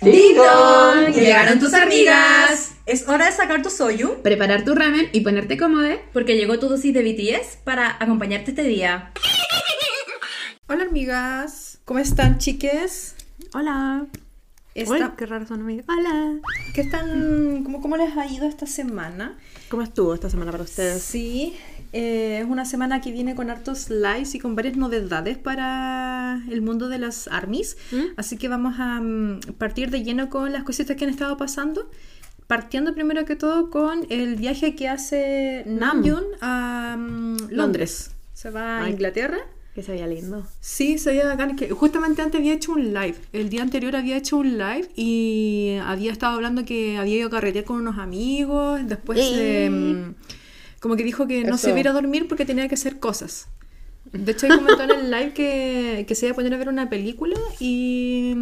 ¡Ding dong! ¡Llegaron tus amigas! Es hora de sacar tu soyu. Preparar tu ramen y ponerte cómodo. Porque llegó tu dosis de BTS para acompañarte este día. Hola amigas, ¿cómo están chiques? Hola. Esta- Uy, qué raro son amigas. Hola. ¿Qué están, cómo, cómo les ha ido esta semana? ¿Cómo estuvo esta semana para ustedes? Sí, eh, es una semana que viene con hartos likes y con varias novedades para el mundo de las armies. ¿Mm? Así que vamos a mm, partir de lleno con las cositas que han estado pasando. Partiendo primero que todo con el viaje que hace Namjoon a mm, Londres. Se va a. Inglaterra. Que se veía lindo. Sí, se veía bacán. Que justamente antes había hecho un live. El día anterior había hecho un live y había estado hablando que había ido a carretear con unos amigos. Después, Eh. Como que dijo que no Eso. se iba a ir a dormir porque tenía que hacer cosas. De hecho, él comentó en el live que, que se iba a poner a ver una película y,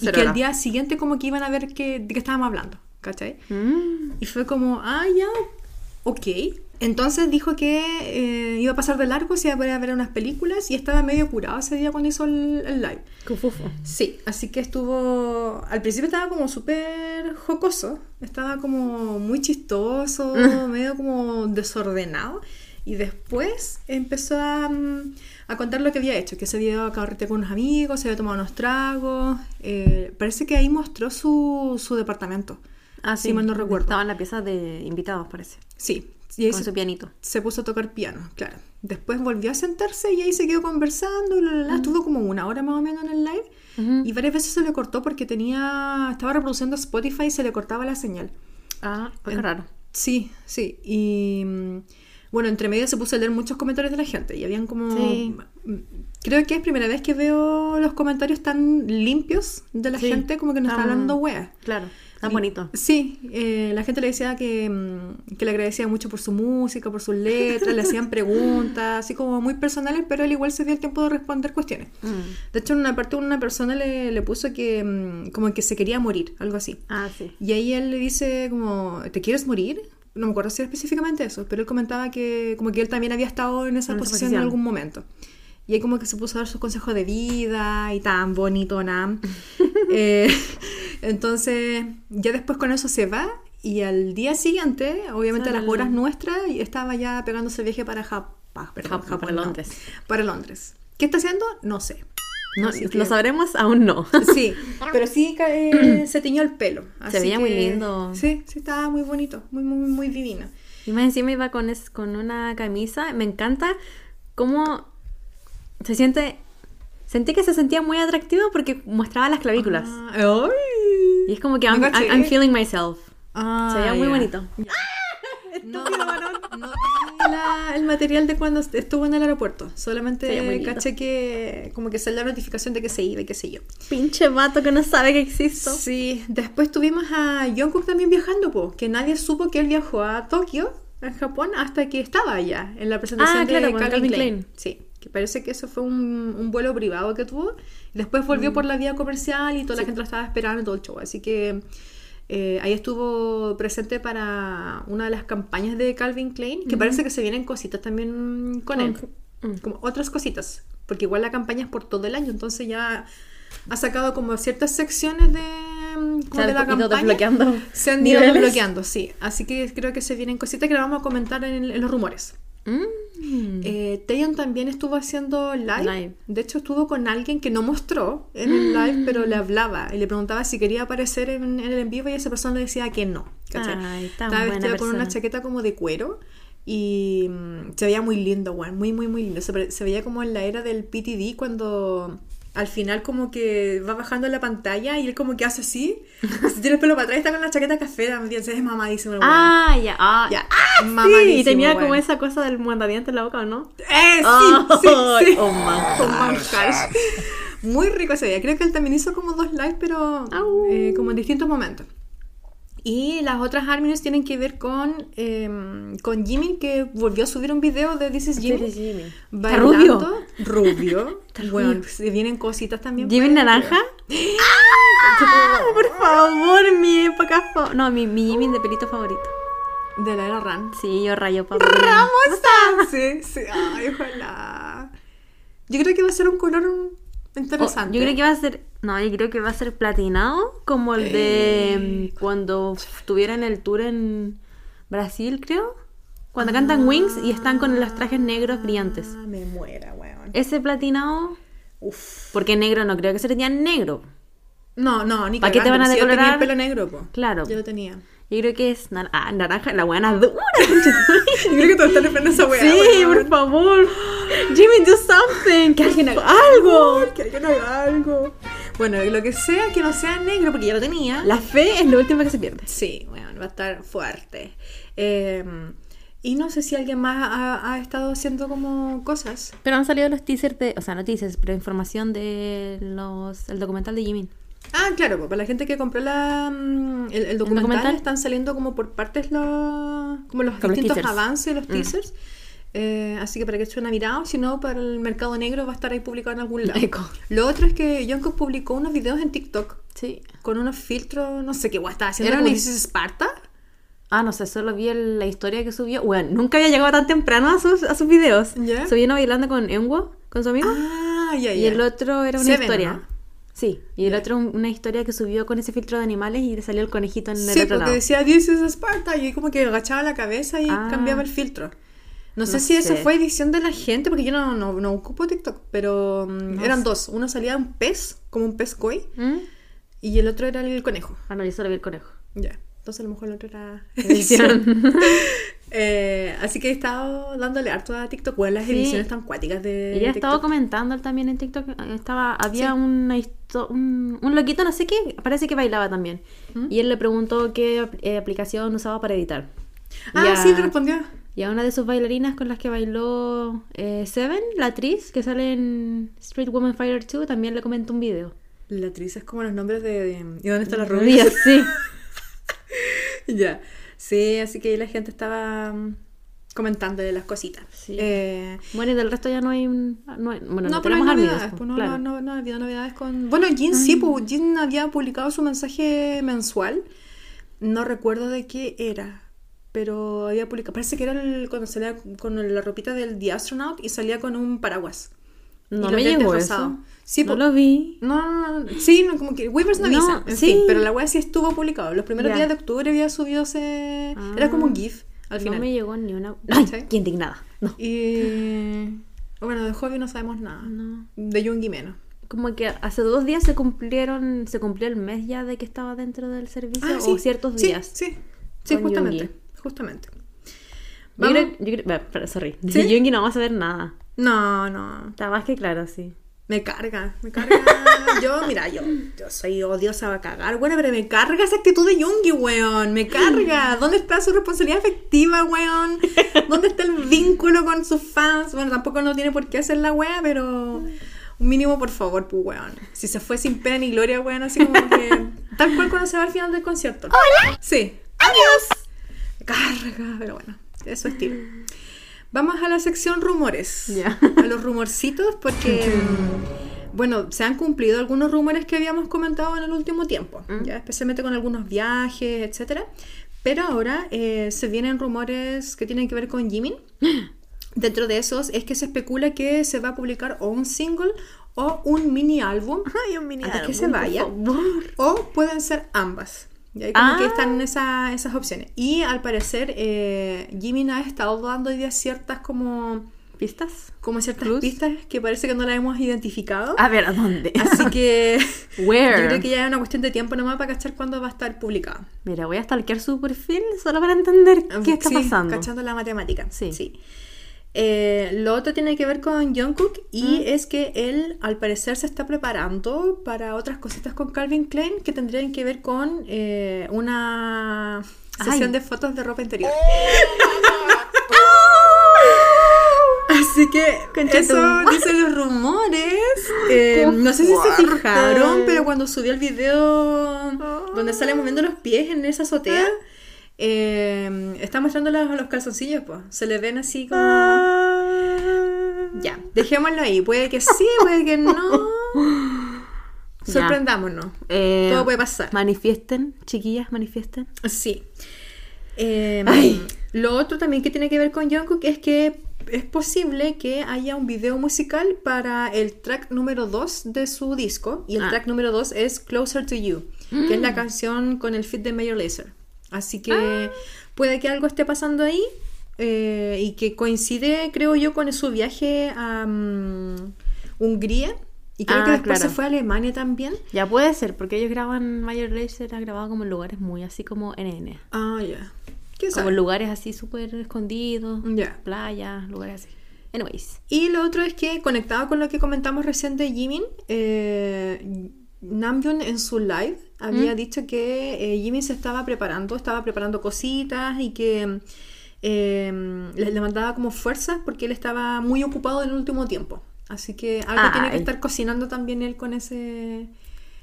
y que al día siguiente como que iban a ver que, de qué estábamos hablando. ¿Cachai? Mm. Y fue como, ah, ya, ok. Entonces dijo que eh, iba a pasar de largo, se iba a poner a ver unas películas y estaba medio curado ese día cuando hizo el, el live. Cufufo. Sí, así que estuvo. Al principio estaba como súper jocoso, estaba como muy chistoso, medio como desordenado. Y después empezó a, mm, a contar lo que había hecho, que se había ido a carretera con unos amigos, se había tomado unos tragos. eh, parece que ahí mostró su, su departamento. Ah, Si mal no recuerdo. Estaba en la pieza de invitados, parece. Sí, y ahí Con se, su pianito. se puso a tocar piano, claro. Después volvió a sentarse y ahí se quedó conversando. la, la, la. Estuvo como una hora más o menos en el live. Y varias veces se le cortó porque tenía estaba reproduciendo Spotify y se le cortaba la señal. Ah, En- raro. Sí, sí. Y mm, bueno, entre medio se puso a leer muchos comentarios de la gente y habían como... Sí. mm, Creo que es primera vez que veo los comentarios tan limpios de la Sí, gente como que no está tan- hablando wea. Claro. Tan bonito. Sí, eh, la gente le decía que, mm, que le agradecía mucho por su música, por sus letras, le hacían preguntas, así como muy personales, pero él igual se dio el tiempo de responder cuestiones. Mm. De hecho, en una parte una persona le, le puso que mm, como que se quería morir, algo así. Ah, sí. Y ahí él le dice como, ¿te quieres morir? No me acuerdo si era específicamente eso, pero él comentaba que como que él también había estado en esa En esa posición en algún momento. Y ahí como que se puso a dar sus consejos de vida y tan bonito, Nam. Eh, entonces, ya después con eso se va y al día siguiente, obviamente a las horas nuestras, estaba ya pegándose el viaje para Japón. Japón, para Londres. Para Londres. ¿Qué está haciendo? No sé. No, que- lo sabremos, aún no. Sí, pero sí eh, se tiñó el pelo. Se así veía muy que- lindo. Sí, sí, estaba muy bonito, muy, muy, muy divino. Y más encima iba con, es- con una camisa. Me encanta cómo se siente. Sentí que se sentía muy atractivo porque mostraba las clavículas. Ah, ¡ay! y es como que no I'm. I'm feeling myself. Ah, se veía muy ya. bonito. No, no vi la- el material de cuando est- estuvo en el aeropuerto. Solamente caché que como que salió la notificación de que se iba y qué sé yo. Pinche vato que no sabe que existo. Sí, después tuvimos a Jungkook también viajando, po, que nadie supo que él viajó a Tokio, en Japón, hasta que estaba allá en la presentación Ah, claro, de Calvin, Calvin Klein. Klein. Sí, que parece que eso fue un, un vuelo privado que tuvo. Y después volvió por la vía comercial y toda la gente lo estaba esperando y todo el show. Así que eh, ahí estuvo presente para una de las campañas de Calvin Klein, que parece que se vienen cositas también con él. Mm. Como otras cositas. Porque igual la campaña es por todo el año, entonces ya ha sacado como ciertas secciones de, mm, como Se han de la ido campaña. desbloqueando Se han ido niveles. desbloqueando, sí. Así que creo que se vienen cositas que las vamos a comentar en, en los rumores. Mm. Eh, Taeyeon también estuvo haciendo live. Live. De hecho, estuvo con alguien que no mostró en el live, pero le hablaba y le preguntaba si quería aparecer en, en el en vivo y esa persona le decía que no. Estaba buena vestido con una chaqueta como de cuero y mm, se veía muy lindo, weón. Muy, muy, muy lindo. Se, se veía como en la era del PTD cuando al final como que va bajando la pantalla y él como que hace así. se tiene el pelo para atrás y está con la chaqueta café también. Ve mamadísimo el weón. Ah, ya. Ah, Ya, Sí, mamadísimo, y tenía como weón. esa cosa del mandadiente en la boca, ¿o no? ¡Eh, sí! Oh, sí, sí. oh. Un manjar. Muy rico ese día. Creo que él también hizo como dos lives, pero eh, como en distintos momentos. Y las otras Harmonies tienen que ver con, eh, con Jimmy, que volvió a subir un video de This is Jimmy. This is Jimmy. ¿Está Bailando. Rubio. Está Bueno, rubio. se vienen cositas también. ¿Jimmy para- naranja? ¡Ah! Por favor, mi época No, mi, mi Jimmy de pelito favorito. De la era Ran. Sí, yo rayo papá. ¡Ramos! Sí, sí. Ay, ojalá. Yo creo que va a ser un color interesante. Oh, yo creo que va a ser. No, yo creo que va a ser platinado como el de mm, cuando estuvieron en el tour en Brasil, creo. Cuando cantan Wings y están con los trajes negros brillantes. Ah, me muera, weón. Ese platinado, Uf. porque negro no creo que sería negro. No, no, ni ¿Para qué te van a si yo tenía decolorar? el pelo negro, po. Claro. Yo lo tenía. Yo creo que es nar- ah, naranja, la buena dura. Yo creo que todos están esperando esa weá. sí, por favor. Jimmy, do something. Que alguien haga Algo. algo. Que alguien haga algo. Bueno, lo que sea que no sea negro, porque ya lo tenía. La fe es lo último que se pierde. Sí, bueno, va a estar fuerte. Eh, y no sé si alguien más ha, ha estado haciendo como cosas. Pero han salido los teasers de, o sea, no teasers, pero información de los, el documental de Jimin. Ah, claro, pues, para la gente que compró la, mm, el, el documental, documental? están saliendo como por partes los, como los Como los distintos teasers. avances, los Mm. Eh, así que para que echen una mirada, si no, para el mercado negro va a estar ahí publicado en algún lado. Eco. Lo otro es que Jungkook publicó unos videos en TikTok Sí. con unos filtros, no sé qué guay estaba haciendo. Era una- dices Esparta. Ah, no sé, solo vi el- la historia que subió. Bueno, nunca había llegado tan temprano a sus, a sus videos. ¿Ya? Se vino bailando con Enwo, con su amigo. Ah, ya, ya. y el otro era una Seven, historia. ¿no? Sí, y el otro un- una historia que subió con ese filtro de animales y le salió el conejito en el Sí, otro porque lado. decía This is Sparta y como que agachaba la cabeza y Ah. cambiaba el filtro. No sé si eso fue edición de la gente, porque yo no, no, no ocupo TikTok, pero mm, No eran sé. dos. Uno salía un pez, como un pez koi, ¿Mm? y el otro era el conejo. Ah, no, yo solo vi el conejo. Ya. Entonces a lo mejor el otro era Edición. Eh, así que he estado dándole harto a TikTok, bueno, las Sí. ediciones tan cuáticas de Ella estaba comentando también en TikTok. eh, Estaba, había Sí. una un, un loquito, no sé qué, parece que bailaba también. ¿Mm? Y él le preguntó qué eh, aplicación usaba para editar. Ah, a- sí, te respondió. Y a una de sus bailarinas con las que bailó eh, Seven, la actriz que sale en Street Woman Fighter 2, también le comentó un video. La actriz es como los nombres de... de- ¿Y dónde está la rubia? Rubia, sí. ya. Sí, así que ahí la gente estaba mm, comentándole las cositas. Sí. Eh, Bueno, y del resto ya no hay... No, hay- bueno, no, no, tenemos novedades. amigos. pues, no, claro. no, no, no ha habido novedades con... Bueno, Jin sí, pues, Jin había publicado su mensaje mensual. No recuerdo de qué era, pero había publicado... Parece que era el- cuando salía con la ropita del The Astronaut y salía con un paraguas. Y No los me llegó eso. Sí, no lo vi. No, no, no, sí, no, como que Weavers no No, avisa, en sí. fin, pero la web sí estuvo publicado. Los primeros días de octubre había subido ese... Ah. Era como un GIF al final. No me llegó ni una... ¡Ay! ¿Sí? ¡Qué indignada! No. Y... Bueno, de Hobby no sabemos nada. No. De Jungi menos. Como que hace dos días se cumplieron, se cumplió el mes ya de que estaba dentro del servicio Ah, o ciertos Sí, días. Sí, sí, justamente. Yoongi. Justamente. Yo Vamos- creo, yo creo- bueno, pero, sorry. De ¿Sí? Yoongi no vamos a ver nada. No, no. Está más que claro, sí. Me carga, me carga. yo, mira, yo, yo soy odiosa a cagar, bueno, pero me carga esa actitud de Jungi, weón. Me carga. ¿Dónde está su responsabilidad afectiva, weón? ¿Dónde está el vínculo con sus fans? Bueno, tampoco no tiene por qué hacer la wea, pero un mínimo, por favor, pues, weón. Si se fue sin pena ni gloria, weón, así como que. Tal cual cuando se va al final del concierto. ¡Hola! Sí. ¡Adiós! Carga, pero bueno, es su estilo. Vamos a la sección rumores. Ya. A los rumorcitos, porque. Bueno, se han cumplido algunos rumores que habíamos comentado en el último tiempo, Mm. ya especialmente con algunos viajes, etcétera. Pero ahora eh, se vienen rumores que tienen que ver con Jimin. Dentro de esos es que se especula que se va a publicar o un single o un mini álbum. Ay, un mini Antes que álbum, se vaya. O pueden ser ambas. Y ahí como Ah. que están esa- esas opciones. Y al parecer, eh, Jimin ha estado dando hoy día ciertas como, ¿Pistas? como ciertas pistas que parece que no las hemos identificado. A ver, ¿a dónde? Así que Where? yo creo que ya es una cuestión de tiempo nomás para cachar cuándo va a estar publicado. Mira, voy a stalkear su perfil solo para entender qué está Sí, pasando. Cachando la matemática. Sí. Eh, lo otro tiene que ver con Jungkook y Mm. es que él al parecer se está preparando para otras cositas con Calvin Klein que tendrían que ver con eh, una sesión Ay. de fotos de ropa interior. Así que Concha eso dicen los rumores. Eh, no sé si se fijaron, pero cuando subí el video donde sale moviendo los pies en esa azotea, eh, está mostrando los, los calzoncillos, pues. Se le ven así como. Ya, dejémoslo ahí. Puede que sí, puede que no. Sorprendámonos. Eh, Todo puede pasar. Manifiesten, chiquillas, manifiesten. Sí. Eh, Ay. lo otro también que tiene que ver con Jungkook es que es posible que haya un video musical para el track número 2 de su disco. Y el Ah. track número 2 es Closer to You, que es Mm. la canción con el fit de Major Lazer. Así que Ah. puede que algo esté pasando ahí eh, y que coincide, creo yo, con su viaje a mm, Hungría. Y creo Ah, que después claro. se fue a Alemania también. Ya puede ser, porque ellos graban Major Lazer ha grabado como en lugares muy así como NN. Ah, ya. ¿Quién Como sabe? lugares así súper escondidos, Ya. playas, lugares así. Anyways. Y lo otro es que, conectado con lo que comentamos recién de Jimin, eh, Namjoon en su live había ¿Mm? dicho que eh, Jimin se estaba preparando, estaba preparando cositas y que eh, le, le mandaba como fuerzas porque él estaba muy ocupado en el último tiempo. Así que algo tiene que estar cocinando también él con ese...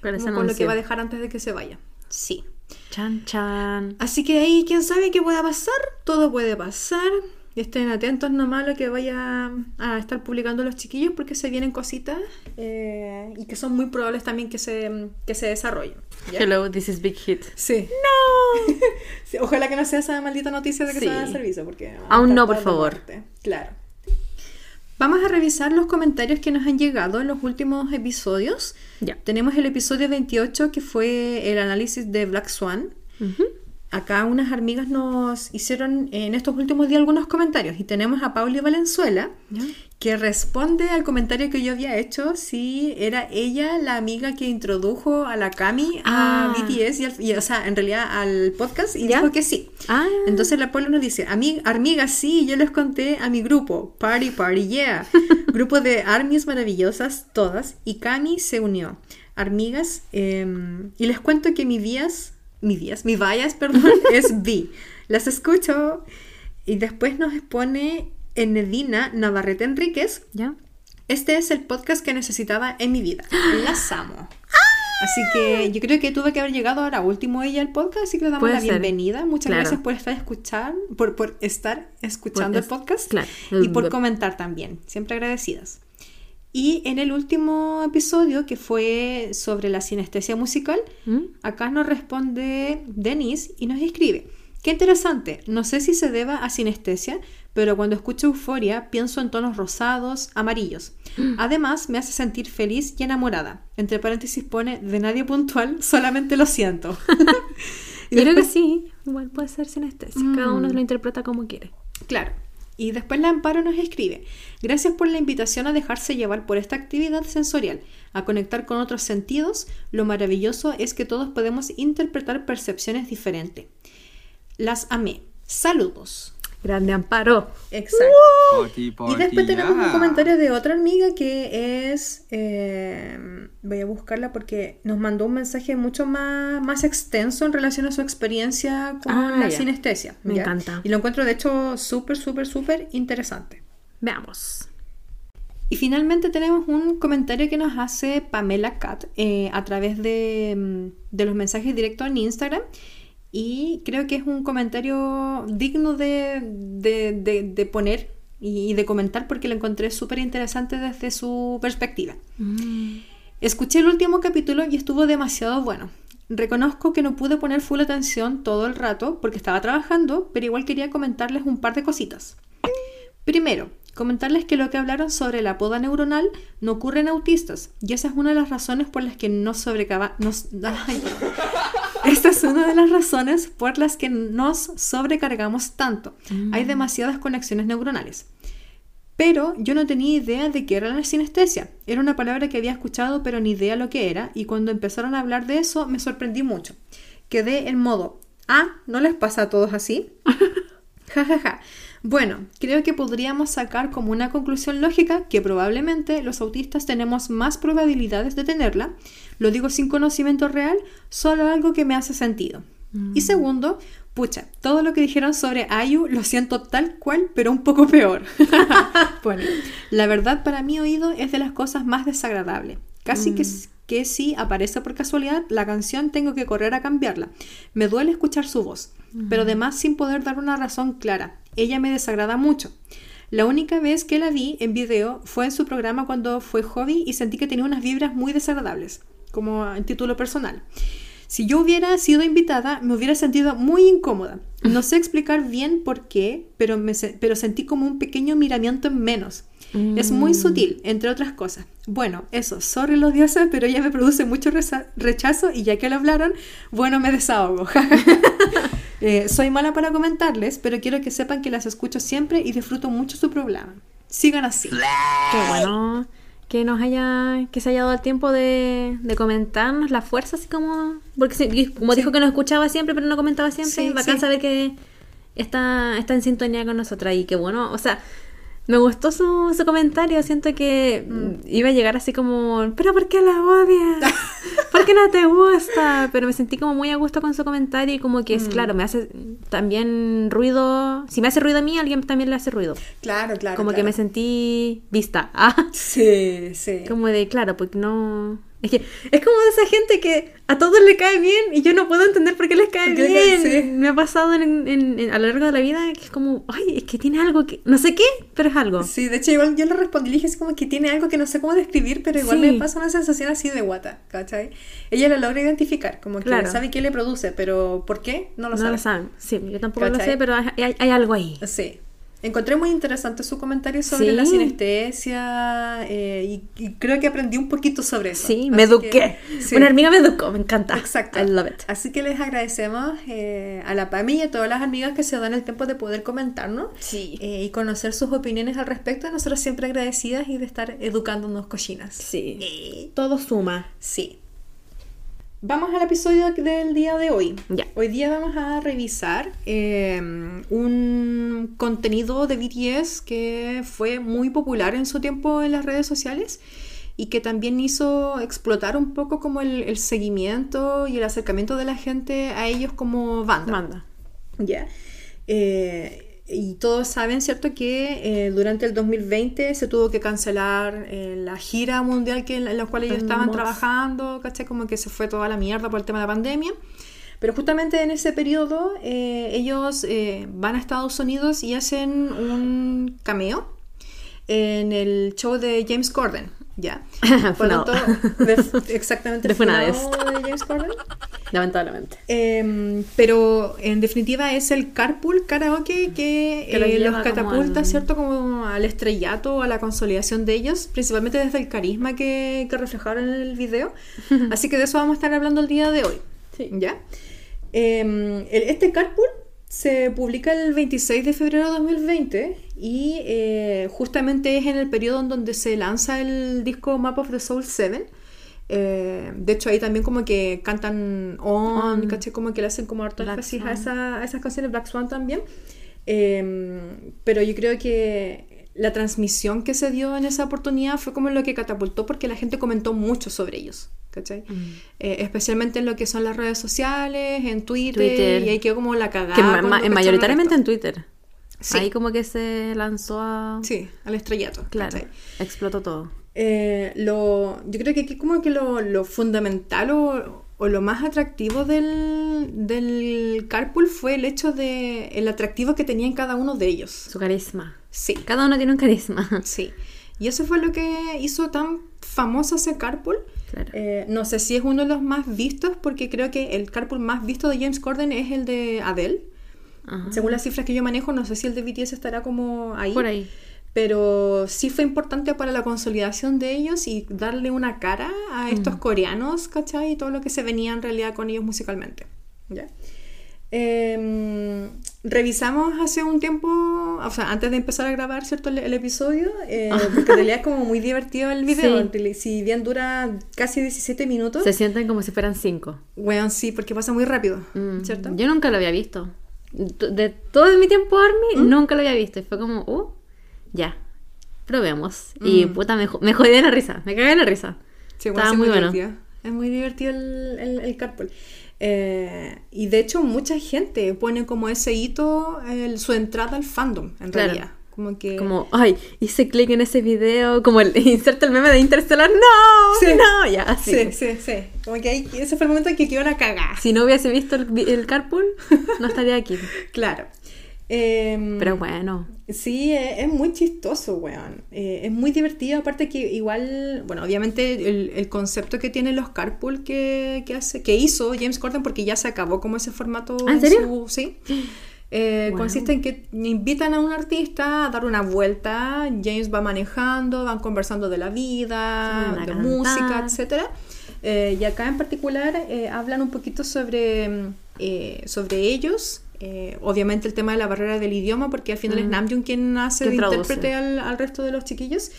Con ese con lo que va a dejar antes de que se vaya. Sí. Chan, chan. Así que ahí, quién sabe qué pueda pasar, todo puede pasar. Estén atentos nomás a lo que vaya a estar publicando los chiquillos porque se vienen cositas eh, y que son muy probables también que se, que se desarrollen. ¿ya? Hello, this is Big Hit. Sí. Sí, Ojalá que no sea esa maldita noticia de que Sí. se va a servicio porque... Aún no, por favor. muerte. Claro. Vamos a revisar los comentarios que nos han llegado en los últimos episodios. Ya. Tenemos el episodio 28 que fue el análisis de Black Swan. Acá unas amigas nos hicieron en estos últimos días algunos comentarios y tenemos a Pauli Valenzuela que responde al comentario que yo había hecho si era ella la amiga que introdujo a la Cami a Ah. BTS y, al- y, o sea, en realidad al podcast y ¿Ya? dijo que sí. Ah. Entonces la Pauli nos dice, "Ami- amiga, sí, yo les conté a mi grupo, Party Party Yeah, grupo de armies maravillosas todas y Cami se unió. Armigas, em, y les cuento que mi vías, mi vías, mi vallas, perdón, es B. Las escucho y después nos pone Enedina Navarrete Enríquez. ¿Ya? Este es el podcast que necesitaba en mi vida. Las amo. Así que yo creo que tuve que haber llegado ahora último ella al podcast, así que le damos Puede la ser. bienvenida. Muchas Claro. gracias por estar escuchar, por, por estar escuchando Por el podcast claro. y por comentar también. Siempre agradecidas. Y en el último episodio, que fue sobre la sinestesia musical, ¿Mm? acá nos responde Denise y nos escribe. Qué interesante, no sé si se deba a sinestesia, pero cuando escucho euforia pienso en tonos rosados, amarillos. Además, me hace sentir feliz y enamorada. Entre paréntesis pone, de nadie puntual, solamente lo siento. Yo creo que sí. Igual puede ser sinestesia. Cada uno lo interpreta como quiere. Claro. Y después la Amparo nos escribe, gracias por la invitación a dejarse llevar por esta actividad sensorial, a conectar con otros sentidos. Lo maravilloso es que todos podemos interpretar percepciones diferentes. Las amé. Saludos. Grande amparo. Exacto. Party, Y después tenemos un comentario de otra amiga que es. eh, voy a buscarla porque nos mandó un mensaje mucho más, más extenso en relación a su experiencia con Ah, la ya. sinestesia. Me ¿ya? encanta. Y lo encuentro de hecho súper, súper, súper interesante. Veamos. Y finalmente tenemos un comentario que nos hace Pamela Cat eh, a través de, mm, de los mensajes directos en Instagram. Y creo que es un comentario digno de, de- de- de poner y, de comentar porque lo encontré súper interesante desde su perspectiva. Escuché el último capítulo y estuvo demasiado bueno. Reconozco que no pude poner full atención todo el rato porque estaba trabajando, pero igual quería comentarles un par de cositas. Primero, comentarles que lo que hablaron sobre la poda neuronal no ocurre en autistas y esa es una de las razones por las que nos sobrecaba... Nos, ay. Esta es una de las razones por las que nos sobrecargamos tanto. Hay demasiadas conexiones neuronales. Pero yo no tenía idea de qué era la sinestesia. Era una palabra que había escuchado, pero ni idea lo que era. Y cuando empezaron a hablar de eso, me sorprendí mucho. Quedé en modo, ah, ¿no les pasa a todos así? Ja, ja, ja. Bueno, creo que podríamos sacar como una conclusión lógica que probablemente los autistas tenemos más probabilidades de tenerla. Lo digo sin conocimiento real, solo algo que me hace sentido. Y segundo, pucha, todo lo que dijeron sobre Ayu lo siento tal cual, pero un poco peor. Bueno, la verdad para mi oído es de las cosas más desagradables. Casi que, que si aparece por casualidad la canción tengo que correr a cambiarla. Me duele escuchar su voz, pero además sin poder dar una razón clara. Ella me desagrada mucho. La única vez que la vi en video fue en su programa cuando fue hobby y sentí que tenía unas vibras muy desagradables, como en título personal. Si yo hubiera sido invitada, me hubiera sentido muy incómoda. No sé explicar bien por qué, pero, me, pero sentí como un pequeño miramiento en menos. Es muy sutil, entre otras cosas. Bueno, eso, sorry los dioses, pero ella me produce mucho rechazo y ya que lo hablaron, bueno, me desahogo. Eh, soy mala para comentarles, pero quiero que sepan que las escucho siempre y disfruto mucho su programa. Sigan así. Qué bueno que nos haya, que se haya dado el tiempo de, de comentarnos la fuerza, así como, porque sí, como dijo que nos escuchaba siempre, pero no comentaba siempre, Sí, bacán sí. saber que está, está en sintonía con nosotras y que bueno, o sea, me gustó su, su comentario, siento que mm, iba a llegar así como, pero ¿por qué la odias? ¿Por qué no te gusta? Pero me sentí como muy a gusto con su comentario y como que es claro, me hace también ruido, si me hace ruido a mí, alguien también le hace ruido. Claro, claro. Como que me sentí vista. Ah, Sí, sí. como de, claro, porque no... Es que es como de esa gente que a todos le cae bien y yo no puedo entender por qué les cae ¿Por qué le cae- bien. sí. Me ha pasado en- en- en- a lo largo de la vida que es como, ay, es que tiene algo que... No sé qué, pero es algo. Sí, de hecho, igual yo le respondí, le dije así como que tiene algo que no sé cómo describir, pero igual Sí. me pasa una sensación así de guata, ¿cachai? Ella lo logra identificar, como que Claro. sabe qué le produce, pero ¿por qué? No lo no sabe. lo saben. Sí, yo tampoco lo sé, pero hay, hay- hay algo ahí. Sí. Encontré muy interesante su comentario sobre Sí. la sinestesia eh, y, y creo que aprendí un poquito sobre eso. Sí, me Así eduqué. que- sí. Una hormiga me educó, me encanta. Exacto. I love it. Así que les agradecemos eh, a la PAMI y a todas las amigas que se dan el tiempo de poder comentarnos Sí. eh, y conocer sus opiniones al respecto. Nosotros siempre agradecidas y de estar educándonos cochinas. Sí. Eh, Todo suma. Sí. Vamos al episodio del día de hoy. Ya. Hoy día vamos a revisar eh, un contenido de BTS que fue muy popular en su tiempo en las redes sociales y que también hizo explotar un poco como el, el seguimiento y el acercamiento de la gente a ellos como banda. Manda. Ya. Eh, y todos saben, ¿cierto?, que eh, durante el 2020 se tuvo que cancelar eh, la gira mundial que, en la cual ellos estaban trabajando, ¿cachai? Como que se fue toda la mierda por el tema de la pandemia. Pero justamente en ese periodo eh, ellos eh, van a Estados Unidos y hacen un cameo en el show de James Corden, ¿ya? Por Funado. tanto, de- exactamente De el funades. de James Corden. Lamentablemente. Em, pero en definitiva es el carpool karaoke que, Que los eh, los catapulta, al- ¿cierto? Como al estrellato, a la consolidación de ellos, principalmente desde el carisma que, que reflejaron en el video. Así que de eso vamos a estar hablando el día de hoy. Sí. ¿Ya? El- este carpool se publica el 26 de febrero de 2020 y eh, justamente es en el periodo en donde se lanza el disco Map of the Soul 7. Eh, de hecho, ahí también como que cantan On. ¿cachai? Como que le hacen como harto énfasis a, esa- a esas canciones, Black Swan también. Eh, pero yo creo que la transmisión que se dio en esa oportunidad fue como lo que catapultó porque la gente comentó mucho sobre ellos, ¿cachai? Mm. Eh, especialmente en lo que son las redes sociales, en Twitter, Twitter. y ahí quedó como la cagada. Que ma- ma- mayoritariamente en Twitter. Sí. Ahí como que se lanzó a... Sí, al estrellato. Claro. ¿cachai? Explotó todo. Eh, lo, yo creo que aquí como que lo, lo fundamental o, o lo más atractivo del, del carpool fue el hecho de el atractivo que tenían cada uno de ellos. Su carisma. Sí. Cada uno tiene un carisma. Sí. Y eso fue lo que hizo tan famoso ese carpool. Claro. Eh, no sé si es uno de los más vistos, porque creo que el carpool más visto de James Corden es el de Adele. Ajá. Según las cifras que yo manejo, no sé si el de BTS estará como ahí. Por ahí. Pero sí fue importante para la consolidación de ellos y darle una cara a estos coreanos, ¿cachai? Y todo lo que se venía en realidad con ellos musicalmente. ¿Ya? Em, revisamos hace un tiempo, o sea, antes de empezar a grabar, ¿cierto? El, el episodio, eh, porque en realidad es como muy divertido el video. Sí. Si bien dura casi 17 minutos, Se sienten como si fueran cinco. bueno, sí, porque pasa muy rápido, Mm, ¿cierto? Yo nunca lo había visto. De todo mi tiempo Army, ¿Mm? nunca lo había visto. Y fue como, uh, ya, probemos. Y Mm. puta, me, me jodí de la risa. Me cagué de la risa. Sí, bueno, Estaba muy bueno. divertido. Es muy divertido el, el, el carpool. Eh, y de hecho, mucha gente pone como ese hito el- su entrada al fandom, en Claro. realidad. Como que. Como, ay, hice clic en ese video, como el inserta el meme de Interstellar, no, Sí. no, ya, así. Sí, sí, sí. Como que ahí- ese fue el momento en que quedó una cagada. Si no hubiese visto el, el carpool, no estaría aquí. Claro. Em, Pero bueno, Sí, es, es muy chistoso, weón. Eh, es muy divertido, aparte que igual, bueno, obviamente el, el concepto que tienen los carpool que, que, hace, que hizo James Corden, porque ya se acabó como ese formato. ¿Ah, en serio? su- sí. Eh, Wow. Consiste en que invitan a un artista a dar una vuelta. James va manejando, van conversando de la vida, de cantar. música, etc. y acá en particular eh, hablan un poquito sobre, mm, eh, sobre ellos. Eh, obviamente el tema de la barrera del idioma, porque al final es. Namjoon quien hace de intérprete al, al resto de los chiquillos.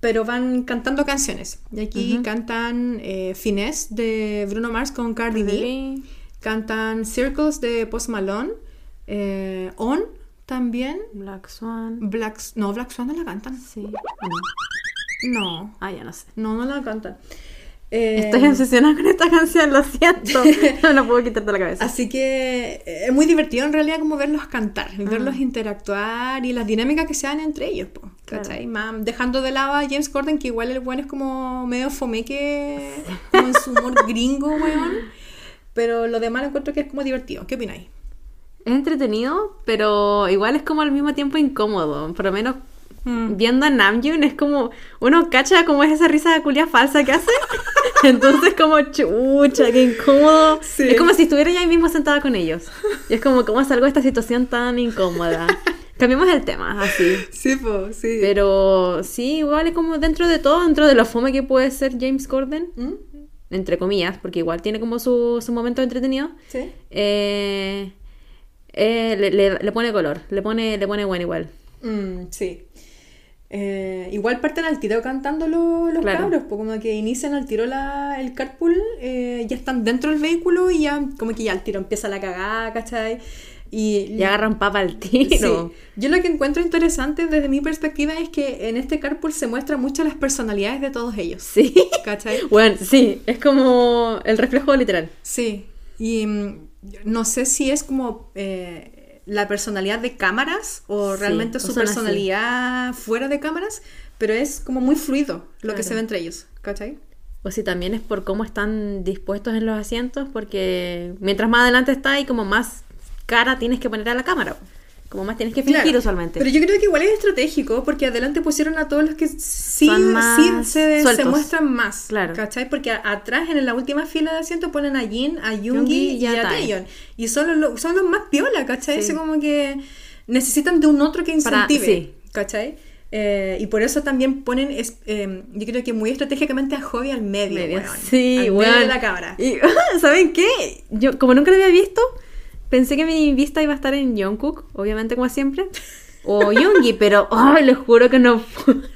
Pero van cantando canciones. Y aquí cantan eh, Finesse de Bruno Mars con Cardi B. Cantan Circles de Post Malone. eh, On también. Black Swan. Black, no, Black Swan no la cantan. Sí. ¿o no? No, Ah, ya no sé. no, no la cantan. Eh, Estoy obsesionada con esta canción, lo siento. No la puedo quitar de la cabeza. Así que eh, es muy divertido en realidad como verlos cantar, Ah. verlos interactuar y las dinámicas que se dan entre ellos, po, ¿cachai? Más- dejando de lado a James Corden, que igual el bueno es como medio fomeque, como en su humor gringo, weón. Pero lo demás lo encuentro que es como divertido. ¿Qué opináis? Es entretenido, pero igual es como al mismo tiempo incómodo. Por lo menos Mm. viendo a Namjoon es como uno cacha como es esa risa de culia falsa que hace. Entonces como chucha, qué incómodo. Sí. Es como si estuviera ya ahí mismo sentada con ellos. Y es como cómo salgo de esta situación tan incómoda. Cambiemos el tema, así. Sí, pues, sí. Pero sí, igual es como dentro de todo, dentro de lo fome que puede ser James Corden, ¿Mm? entre comillas, porque igual tiene como su, su momento entretenido. Sí. Eh, eh, le, le- le pone color, le pone, le pone bueno igual. Mm, sí. Eh, igual parten al tiro cantando lo- los Claro. cabros, pues como que inician al tiro la, el carpool, eh, ya están dentro del vehículo y ya como que ya al tiro empieza la cagada, ¿cachai? Y, Y agarran papa al tiro. Sí. Yo lo que encuentro interesante desde mi perspectiva es que en este carpool se muestran mucho las personalidades de todos ellos, Sí. ¿cachai? Bueno, sí, es como el reflejo literal. Sí, y mm, no sé si es como eh, la personalidad de cámaras o Sí, realmente o su así. personalidad fuera de cámaras, pero es como muy fluido lo que se ve entre ellos, ¿cachai? O si también es por cómo están dispuestos en los asientos, porque mientras más adelante está y como más cara tienes que poner a la cámara. Como más tienes que fingir Claro, usualmente. Pero yo creo que igual es estratégico porque adelante pusieron a todos los que sí, se, muestran más. Claro. ¿Cachai? Porque a- atrás, en la última fila de asiento, ponen a Jin, a Yoongi y a a. Taeyeon. Y son los, son los más piola, ¿cachai? Sí. Como que necesitan de un otro que Para- incentive. sí. ¿Cachai? Eh, y por eso también ponen, es- eh, yo creo que muy estratégicamente a Hobby al medio, Medio. weón. Sí, al medio de la cámara. Y, ¿Saben qué? Yo, como nunca lo había visto, pensé que mi vista iba a estar en Jungkook, obviamente como siempre, o Yoongi, pero ay, les juro que no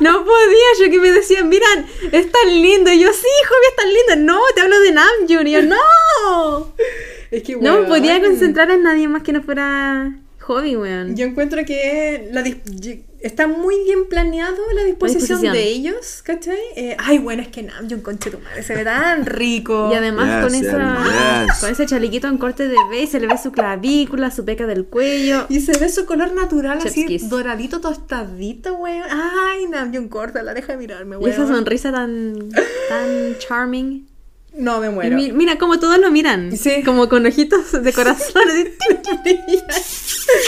No podía, yo que me decían, miran, es tan lindo. Y yo, sí, Hobby es tan lindo. No, te hablo de Namjoon. Y yo, no. Es que, No me podía concentrar en nadie más que no fuera Hobby, weón. Yo encuentro que la está muy bien planeado la disposición, disposición. de ellos, ¿cachai? Eh, ay, bueno, es que Namjoon, conche tu madre, se ve tan rico. Y además con, Yes, esa, yes. con ese chalequito en corte de B, se le ve su clavícula, su peca del cuello. Y se ve su color natural, Chef's así kiss. doradito, tostadito, weón. Ay, Namjoon, córtala, deja de mirarme, Y weón. esa sonrisa tan, tan charming. No, me muero. mi- mira, como todos lo miran. Sí. Como con ojitos de corazón.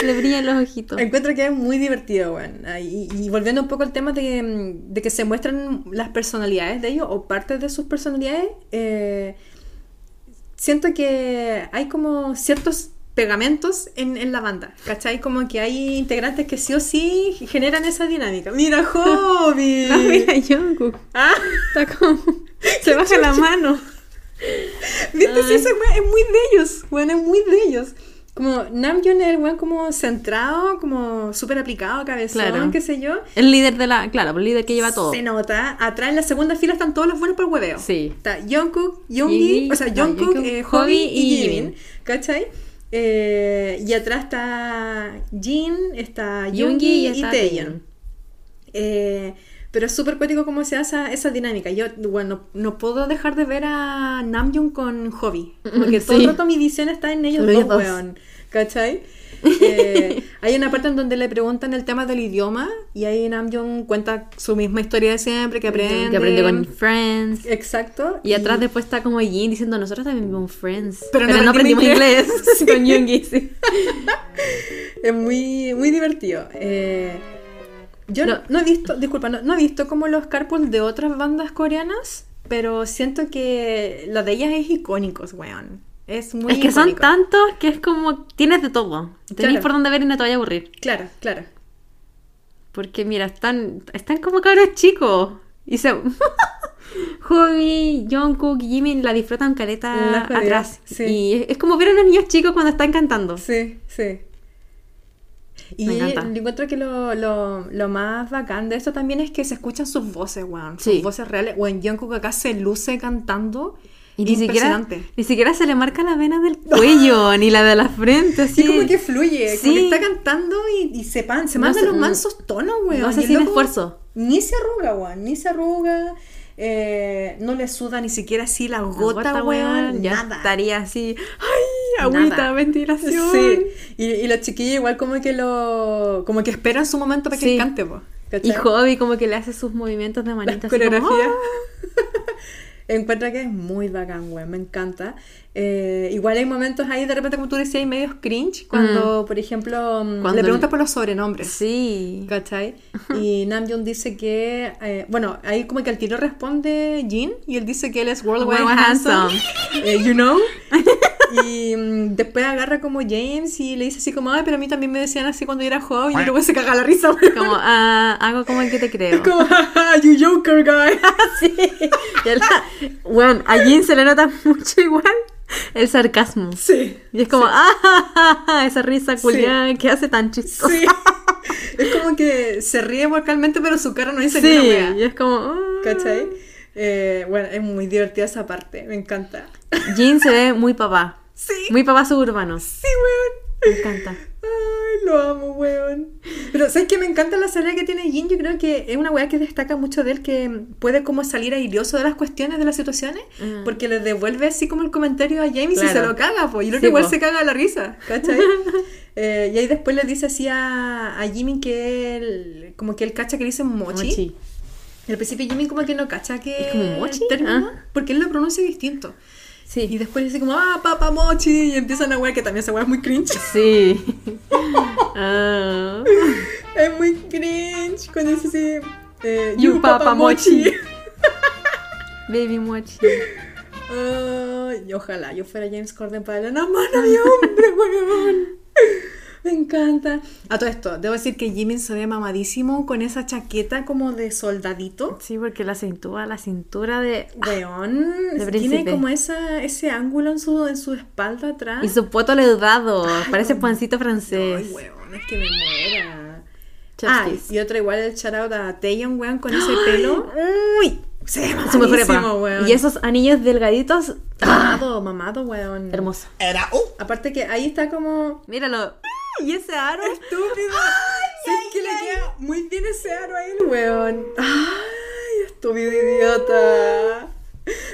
le brillan los ojitos. Encuentro que es muy divertido, weón. Ah, Y, y volviendo un poco al tema de, mm, de que se muestran las personalidades de ellos o partes de sus personalidades, eh, siento que hay como ciertos pegamentos en, en la banda, ¿cachai? Como que hay integrantes que sí o sí generan esa dinámica. ¡Mira, Hobby! Ah, mira, Jungkook. Ah, Está como... Se baja la mano. ¿Viste? Ese weón es muy de ellos, weón, es muy de ellos. Como Namjoon es el weón como centrado, como súper aplicado, cabezón, Claro. qué sé yo. El líder de la... Claro, el líder que lleva todo. Se nota. Atrás en la segunda fila están todos los buenos por hueveo. Sí. Está Jungkook, Yoongi, o sea, no, Jungkook, Jungkook, eh, Hobby y y Jimin. ¿Cachai? Eh, y atrás está Jin, está Yoongi y y. Taeyeon. Eh, pero es súper cuático cómo se hace esa, esa dinámica. Yo, bueno, no puedo dejar de ver a Namjoon con Hobby. Porque todo Sí. el rato mi visión está en ellos Los dos, weón. ¿Cachai? Eh, hay una parte en donde le preguntan el tema del idioma y ahí Namjoon cuenta su misma historia de siempre, que aprende. Que aprende con Friends. Exacto. Y atrás después está como Jin diciendo, nosotros también vimos Friends. Pero Pero, no no aprendimos aprendimos inglés". inglés. Sí. Con Yoongi, sí. Es muy, muy divertido. Eh, yo no. He visto, disculpa, no, no he visto como los carpools de otras bandas coreanas, pero siento que lo de ellas es icónicos, weón. Es muy Es que son tantos que es como tienes de todo. Tenés Claro. por dónde ver y no te vaya a aburrir. Claro, claro. Porque mira, están, están como cabros chicos. Y se. Hobby, Jungkook, Jimin la disfrutan caleta atrás. sí. Y es, es como ver a los niños chicos cuando están cantando. Sí, sí. Y Me encuentro que lo, lo, lo más bacán de esto también es que se escuchan sus voces, weón. Sí. Sus voces reales. Weón, Jungkook acá se luce cantando. Y ni siquiera, ni siquiera se le marca la vena del cuello, ni la de la frente, así. Sí, como que fluye, como que Sí. está cantando y, y se, pan, se No manda se- los mansos tonos, weón. no hace Y sin loco esfuerzo. Ni se arruga, weón, ni se arruga. Eh, no le suda ni siquiera así la La gota, weón. ya nada. estaría así. ¡Ay! Agüita, Nada. ventilación. Sí. Y, y los chiquillos igual como que lo... Como que esperan su momento para que Sí. cante, po. Y Hobby como que le hace sus movimientos de Las manita. como, coreografías. ¡ah! Encuentro que es muy bacán, güey, me encanta. Eh, igual hay momentos ahí, de repente, como tú decías, medios cringe, cuando, por ejemplo, mm, Cuando le preguntas por los sobrenombres. Sí. ¿Cachai? Y Namjoon dice que, eh, bueno, ahí como que al tiro responde Jin y él dice que él es worldwide handsome, handsome. eh, you know. Y mm, después agarra como James y le dice así como, ay, pero a mí también me decían así cuando yo era joven y luego se caga la risa. Como, ah, hago como el que te creo. como, "Jaja, you joker guy. sí. Bueno, a Jin se le nota mucho igual el sarcasmo. sí. Y es como, ah, esa risa culiada que hace tan chistosa. Sí. es como que se ríe vocalmente, pero su cara no dice Sí, ni una y es como, ah. ¿Cachai? Eh, bueno, es muy divertida esa parte, me encanta. Jin se ve muy papá. Sí, Muy papá suburbano. sí, weón. Me encanta. Ay, lo amo, weón. Pero ¿sabes qué? Me encanta la salida que tiene Jin. Yo creo que es una weá que destaca mucho de él, que puede como salir airioso de las cuestiones, de las situaciones, Mm. porque le devuelve así como el comentario a James y Claro. se lo caga, pues. Y el otro Sí, igual po. se caga la risa, ¿cachai? Eh, y ahí después le dice así a, a Jimmy que él, como que él cacha que le dicen mochi. Mochi. Y al principio Jimmy como que no cacha que ¿Es como mochi? el término, Ah. porque él lo pronuncia distinto. Y Sí. después dice como, ah, papá mochi, y empiezan a weá que también esa weá es muy cringe. Sí. Ah. Es muy cringe cuando dice así, eh, You you, papa mochi. mochi. Baby Mochi. Ay, ojalá yo fuera James Corden para una mano de hombre, weón. Me encanta. A todo esto, debo decir que Jimmy se ve mamadísimo con esa chaqueta como de soldadito. Sí, porque la cintura, la cintura de... Weón, De tiene como esa, ese ángulo en su, en su espalda atrás. Y su poto leudado. Parece no. pancito francés. Ay, weón, es que me muera. Ah, y otro igual el shout out a Taeyeon, weón, con ese pelo. Uy. Se ve Su mejor época. mamadísimo, weón. Y esos anillos delgaditos. Mamado, mamado, weón. Hermoso. Aparte que ahí está como... Míralo. Y ese aro. Estúpido. Sí, que le queda muy bien ese aro a él, weón. Ay, estúpido idiota.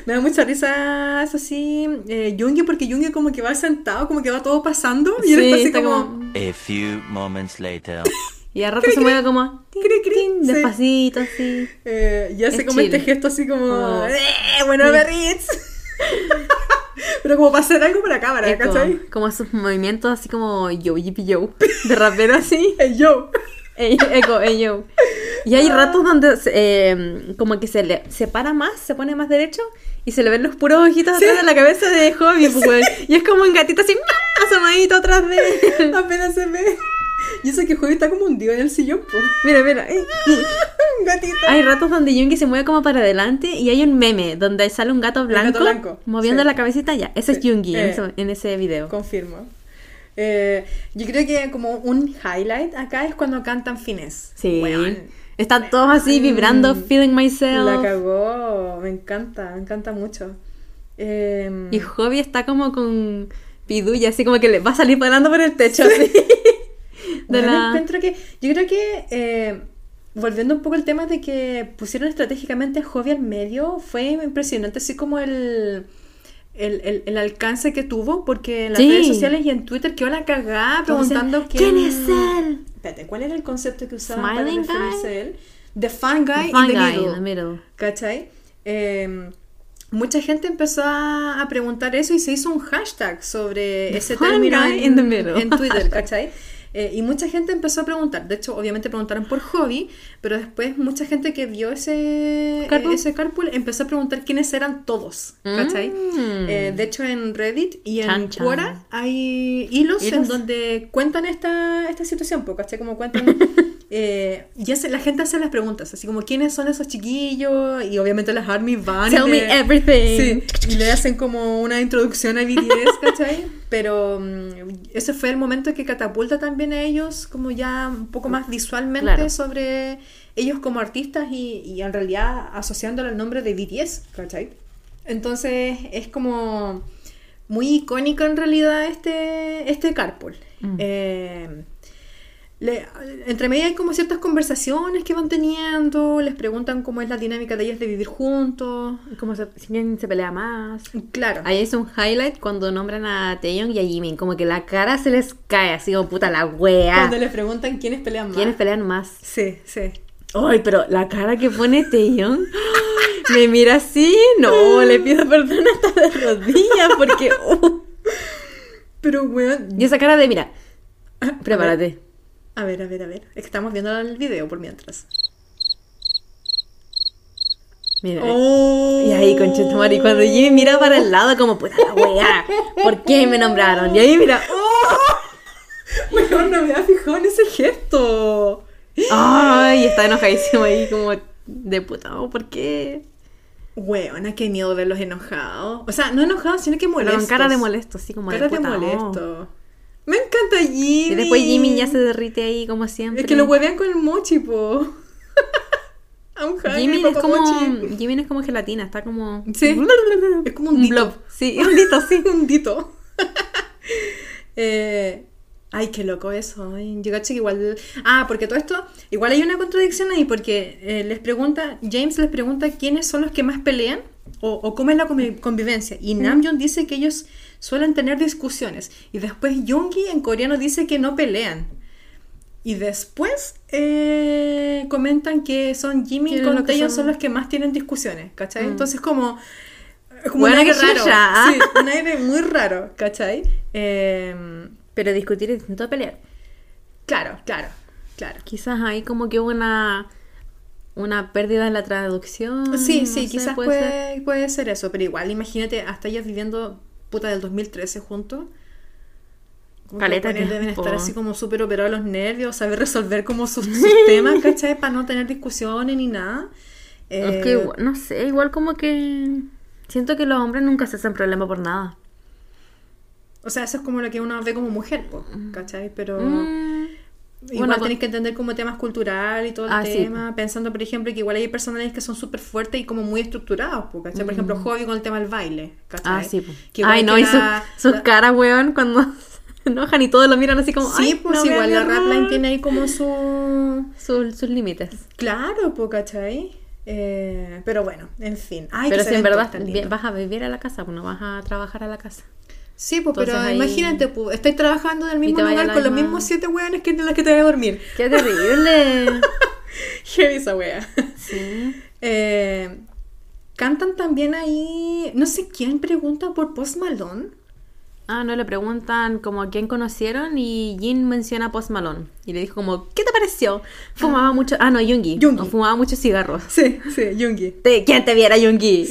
Me da mucha risa, eso sí, eh, Jungi, porque Jungi como que va sentado, como que va todo pasando. Y él Sí, está así está como... como- A few moments later. Y a rato se mueve como. tin, Cri, cri, tin, sí. Despacito, así. Eh, y hace Es como este gesto así como... Oh. ¡Eh, bueno, Berritz! Pero como para hacer algo para cámara, Es ¿cachai? como sus movimientos así como yo, yippee yo. De rapero así. Hey, yo. Ey, eco, ey, yo. Y hay ratos donde eh, como que se le se para más, se pone más derecho y se le ven los puros ojitos atrás de la cabeza de Hobby, pues. Y es como un gatito así, ¡ah! asomadito atrás de él. Apenas se ve. Y eso que Joey está como hundido en el sillón, po. Mira, mira. eh, Un gatito. Hay ratos donde Jungi se mueve como para adelante y hay un meme donde sale un gato blanco, blanco, moviendo sí. la cabecita ya. Ese es Sí. Jungi en, Eh. eso- en ese video. Confirmo. Eh, yo creo que como un highlight acá es cuando cantan finés. Sí. Weón, Están todos así vibrando, feeling myself. la cagó. Me encanta, me encanta mucho. Eh, Y Hobby está como con pidulla, así como que le va a salir volando por el techo. así. De la- encuentro que, yo creo que eh, volviendo un poco al tema de que pusieron estratégicamente a Hobby al medio, fue impresionante, así como el, el, el- el alcance que tuvo, porque en las Sí. redes sociales y en Twitter quedó la cagada preguntando decían, ¿Quién es él? Espérate, ¿cuál era el concepto que usaban Smiling para referirse guy? a él? The fun guy, Fun in the guy middle. in the middle. ¿Cachai? Eh, mucha gente empezó a, a preguntar eso y se hizo un hashtag sobre ese fun término en, in the middle. en Twitter, ¿cachai? Eh, y mucha gente empezó a preguntar. De hecho, obviamente preguntaron por hobby, pero después mucha gente que vio ese Carpool. eh, ese carpool empezó a preguntar quiénes eran todos. ¿Cachai? Mm. Eh, de hecho, en Reddit y en Chan, chan. Quora hay hilos, en donde cuentan esta, esta situación, ¿cachai? Como cuentan. eh, y hace- la gente hace las preguntas, así como quiénes son esos chiquillos, y obviamente las armies van. y Tell me le- everything. Sí, y le hacen como una introducción a BTS, ¿cachai? Pero mm, ese fue el momento que catapulta también a ellos como ya un poco más visualmente Claro. sobre ellos como artistas y, y en realidad asociándolo al nombre de BTS, ¿cachai? Entonces es como muy icónico en realidad este, este carpool. Mm. Eh, le- entre medio hay como ciertas conversaciones que van teniendo, les preguntan cómo es la dinámica de ellos de vivir juntos. Como se, quién se pelea más. Claro. Ahí es un highlight cuando nombran a Taeyong y a Jimin. Como que la cara se les cae, así como puta la wea. Cuando les preguntan quiénes pelean más. ¿Quiénes pelean más? Sí, sí. Ay, pero la cara que pone Taeyong me mira así. No, le pido perdón hasta las rodillas porque. uh. Pero, weón. Y esa cara de, mira, prepárate. A ver, a ver, a ver. Es que estamos viendo el video por mientras. Mira. Oh. Y ahí, conchetumare, y cuando Jimmy mira para el lado, como puta la wea, ¿por qué me nombraron? Y ahí mira, ¡oh! Weón, no me había fijado en ese gesto. Ay, está enojadísimo ahí, como de puta, oh, ¿por qué? Weona, qué miedo verlos enojados. O sea, no enojados, sino que Pero molestos. con cara de molesto, así como Cara de de puta, oh. molesto. Me encanta Jimmy. Y después Jimmy ya se derrite ahí, como siempre. Es que lo huevean con el mochi, po. Jimmy es como mochi. Jimmy es como gelatina, está como Sí. Es como un un dito. blob. Sí, un dito, sí. un dito. Eh, ay, qué loco eso. Ay, Yo que igual. Ah, porque todo esto. Igual hay una contradicción ahí, porque eh, les pregunta. James les pregunta quiénes son los que más pelean o, o cómo es la convi- convivencia. Y Namjoon dice que ellos suelen tener discusiones. Y después Yoongi en coreano dice que no pelean. Y después eh, comentan que son Jimmy y ¿Quiénes lo que Taeyong son? son los que más tienen discusiones, ¿cachai? Mm. Entonces como... como Bueno, un aire que raro. ¿ah? Sí, un aire muy raro, ¿cachai? Eh, Pero discutir es distinto a pelear. claro, claro, claro. Quizás hay como que una una pérdida en la traducción. Sí, no sí, sé, quizás puede puede, ser. puede ser eso, pero igual imagínate hasta ellos viviendo puta del 2013 juntos. Que Caleta buenos deben estar así como súper operados los nervios, saber resolver como sus, sus temas, ¿cachai? Para no tener discusiones ni nada. Es Eh, que igual- no sé, igual como que siento que los hombres nunca se hacen problema por nada. O sea, eso es como lo que uno ve como mujer, po, ¿cachai? Pero Mm, igual bueno, con- tenés que entender como temas cultural y todo el Ah, sí, tema. Pensando, por ejemplo, que igual hay personajes que son súper fuertes y como muy estructurados, po, ¿cachai? Por ejemplo, Hobby con el tema del baile, ¿cachai? Mm. Ah, sí. po. Que Ay, no, que y su- la- sus caras, weón, cuando se enojan y todos lo miran así como. Sí, Ay, pues no igual la. Rapline tiene ahí como su... Su- sus límites. Claro, po, ¿cachai? Eh, pero bueno, en fin. Ay, Pero si en verdad vas a vivir a la casa, pues no vas a trabajar a la casa. Sí, pues, pero ahí- imagínate, pues, estáis trabajando en el mismo lugar con los mismos siete hueones que en las que te vas a dormir. ¡Qué terrible! Heavy esa wea. sí. Eh, cantan también ahí. No sé quién pregunta por Post Malone. Ah, no, le preguntan como a quién conocieron y Jin menciona a Post Malone. Y le dijo como, ¿qué te pareció? Fumaba mucho... Ah, no, Yoongi. Yoongi. O fumaba muchos cigarros. Sí, sí, Yoongi. Te- ¿Quién te viera, Yoongi?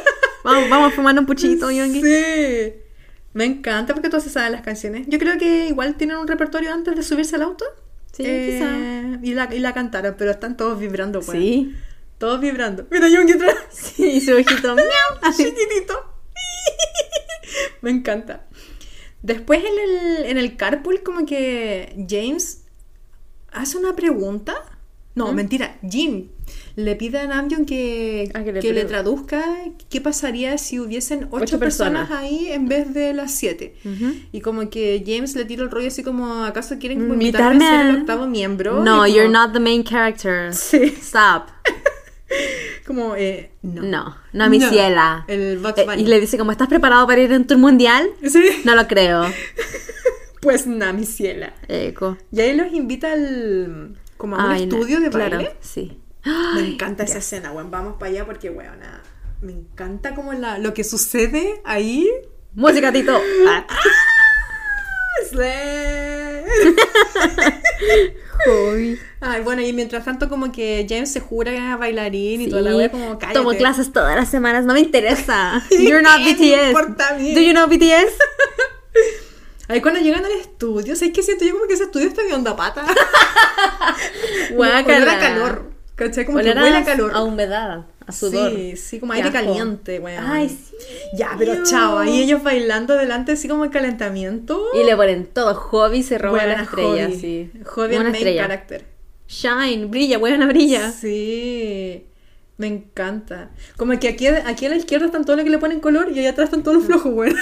vamos, vamos a fumar un puchito, Yoongi. Sí. Me encanta porque todos se saben las canciones. Yo creo que igual tienen un repertorio antes de subirse al auto. Sí, Eh, Y la, y la cantaron, pero están todos vibrando, weón. Sí. Todos vibrando. Mira, Yoongi atrás. Sí, su ojito. miau. Chiquitito. Me encanta. Después en el, en el carpool, como que James hace una pregunta. No, ¿Mm? mentira. Jim le pide a Namjoon que, Ah, que le que le pre- traduzca qué pasaría si hubiesen ocho, Ocho personas. personas. ahí en vez de las siete. Y como que James le tira el rollo así como, ¿acaso quieren como Invitarme invitarme a ser el octavo miembro? No, como- you're not the main character. Sí, Stop. como, eh, no. No, no, mi No. ciela. El Bugs Eh, y le dice como, ¿estás preparado para ir en tour mundial? Sí, No lo creo. pues nada, mi ciela. Eco. Y ahí los invita al como a un Ay, no, estudio de claro, baile. Sí. Me encanta esa escena, weón. Vamos para allá porque, weón, me encanta como la, lo que sucede ahí. Música, Tito. Ah. Ay, bueno, y mientras tanto como que James se jura bailarín y toda la wea como cállate. Tomo clases todas las semanas, no me interesa. You're not ¿Qué me BTS. importa? Do you know BTS? Ay, cuando llegan al estudio, ¿sabes qué siento yo como que ese estudio está de onda pata? Guácala. Calor. ¿Cachai? Como Olor que huele a calor. a humedad, a sudor. Sí, sí, como Qué aire asco. caliente, weón. Ay, sí. Ya, pero chao, ahí ellos bailando delante así como el calentamiento. Y le ponen todo. Hobby se roba la estrella, Hobby. sí. Hobby Una main character. Shine, brilla, buena brilla. Sí. Me encanta. Como que aquí, aquí a la izquierda están todos los que le ponen color y allá atrás están todos los flojos, weón.